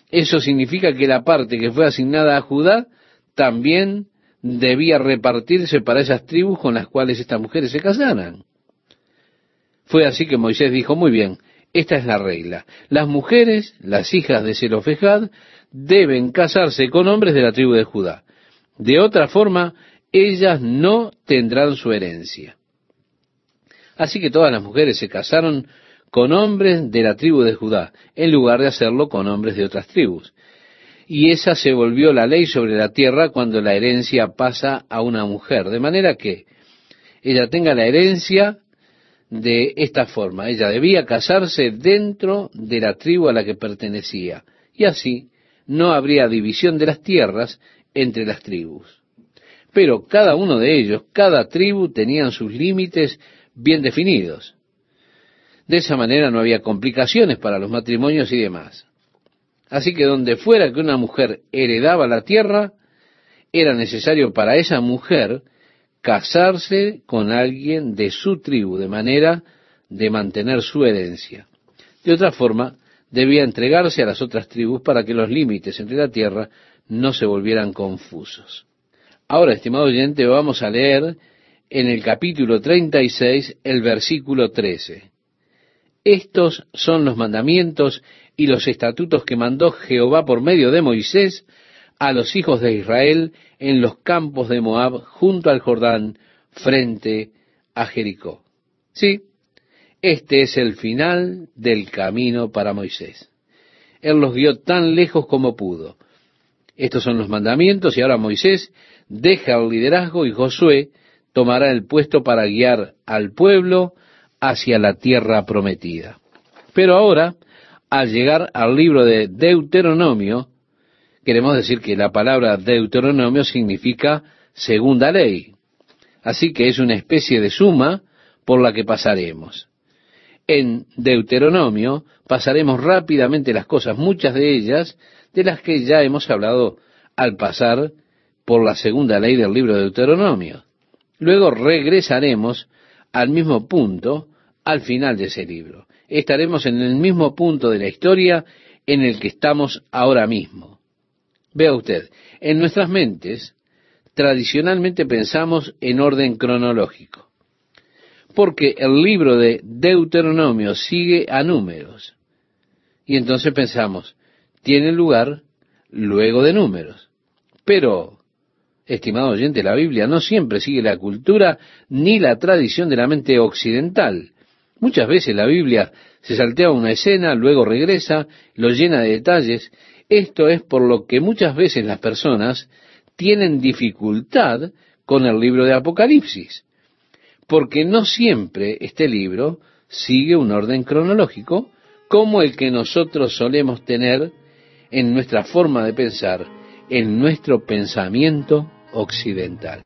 eso significa que la parte que fue asignada a Judá también debía repartirse para esas tribus con las cuales estas mujeres se casaran. Fue así que Moisés dijo, muy bien, esta es la regla. Las mujeres, las hijas de Zelofejad, deben casarse con hombres de la tribu de Judá. De otra forma, ellas no tendrán su herencia. Así que todas las mujeres se casaron con hombres de la tribu de Judá, en lugar de hacerlo con hombres de otras tribus. Y esa se volvió la ley sobre la tierra cuando la herencia pasa a una mujer, de manera que ella tenga la herencia de esta forma. Ella debía casarse dentro de la tribu a la que pertenecía, y así no habría división de las tierras entre las tribus. Pero cada uno de ellos, cada tribu tenían sus límites bien definidos. De esa manera no había complicaciones para los matrimonios y demás. Así que donde fuera que una mujer heredaba la tierra, era necesario para esa mujer casarse con alguien de su tribu, de manera de mantener su herencia. De otra forma, debía entregarse a las otras tribus para que los límites entre la tierra no se volvieran confusos. Ahora, estimado oyente, vamos a leer en el capítulo 36 el versículo 13. Estos son los mandamientos y los estatutos que mandó Jehová por medio de Moisés a los hijos de Israel en los campos de Moab junto al Jordán frente a Jericó. Sí, este es el final del camino para Moisés. Él los guió tan lejos como pudo. Estos son los mandamientos y ahora Moisés deja el liderazgo y Josué tomará el puesto para guiar al pueblo hacia la tierra prometida. Pero ahora, al llegar al libro de Deuteronomio, queremos decir que la palabra Deuteronomio significa segunda ley. Así que es una especie de suma por la que pasaremos. En Deuteronomio pasaremos rápidamente las cosas, muchas de ellas de las que ya hemos hablado al pasar por la segunda ley del libro de Deuteronomio. Luego regresaremos al mismo punto al final de ese libro. Estaremos en el mismo punto de la historia en el que estamos ahora mismo. Vea usted, en nuestras mentes tradicionalmente pensamos en orden cronológico, porque el libro de Deuteronomio sigue a números. Y entonces pensamos, tiene lugar luego de números. Pero, estimado oyente, la Biblia no siempre sigue la cultura ni la tradición de la mente occidental. Muchas veces la Biblia se saltea una escena, luego regresa, lo llena de detalles. Esto es por lo que muchas veces las personas tienen dificultad con el libro de Apocalipsis, porque no siempre este libro sigue un orden cronológico como el que nosotros solemos tener en nuestra forma de pensar, en nuestro pensamiento occidental.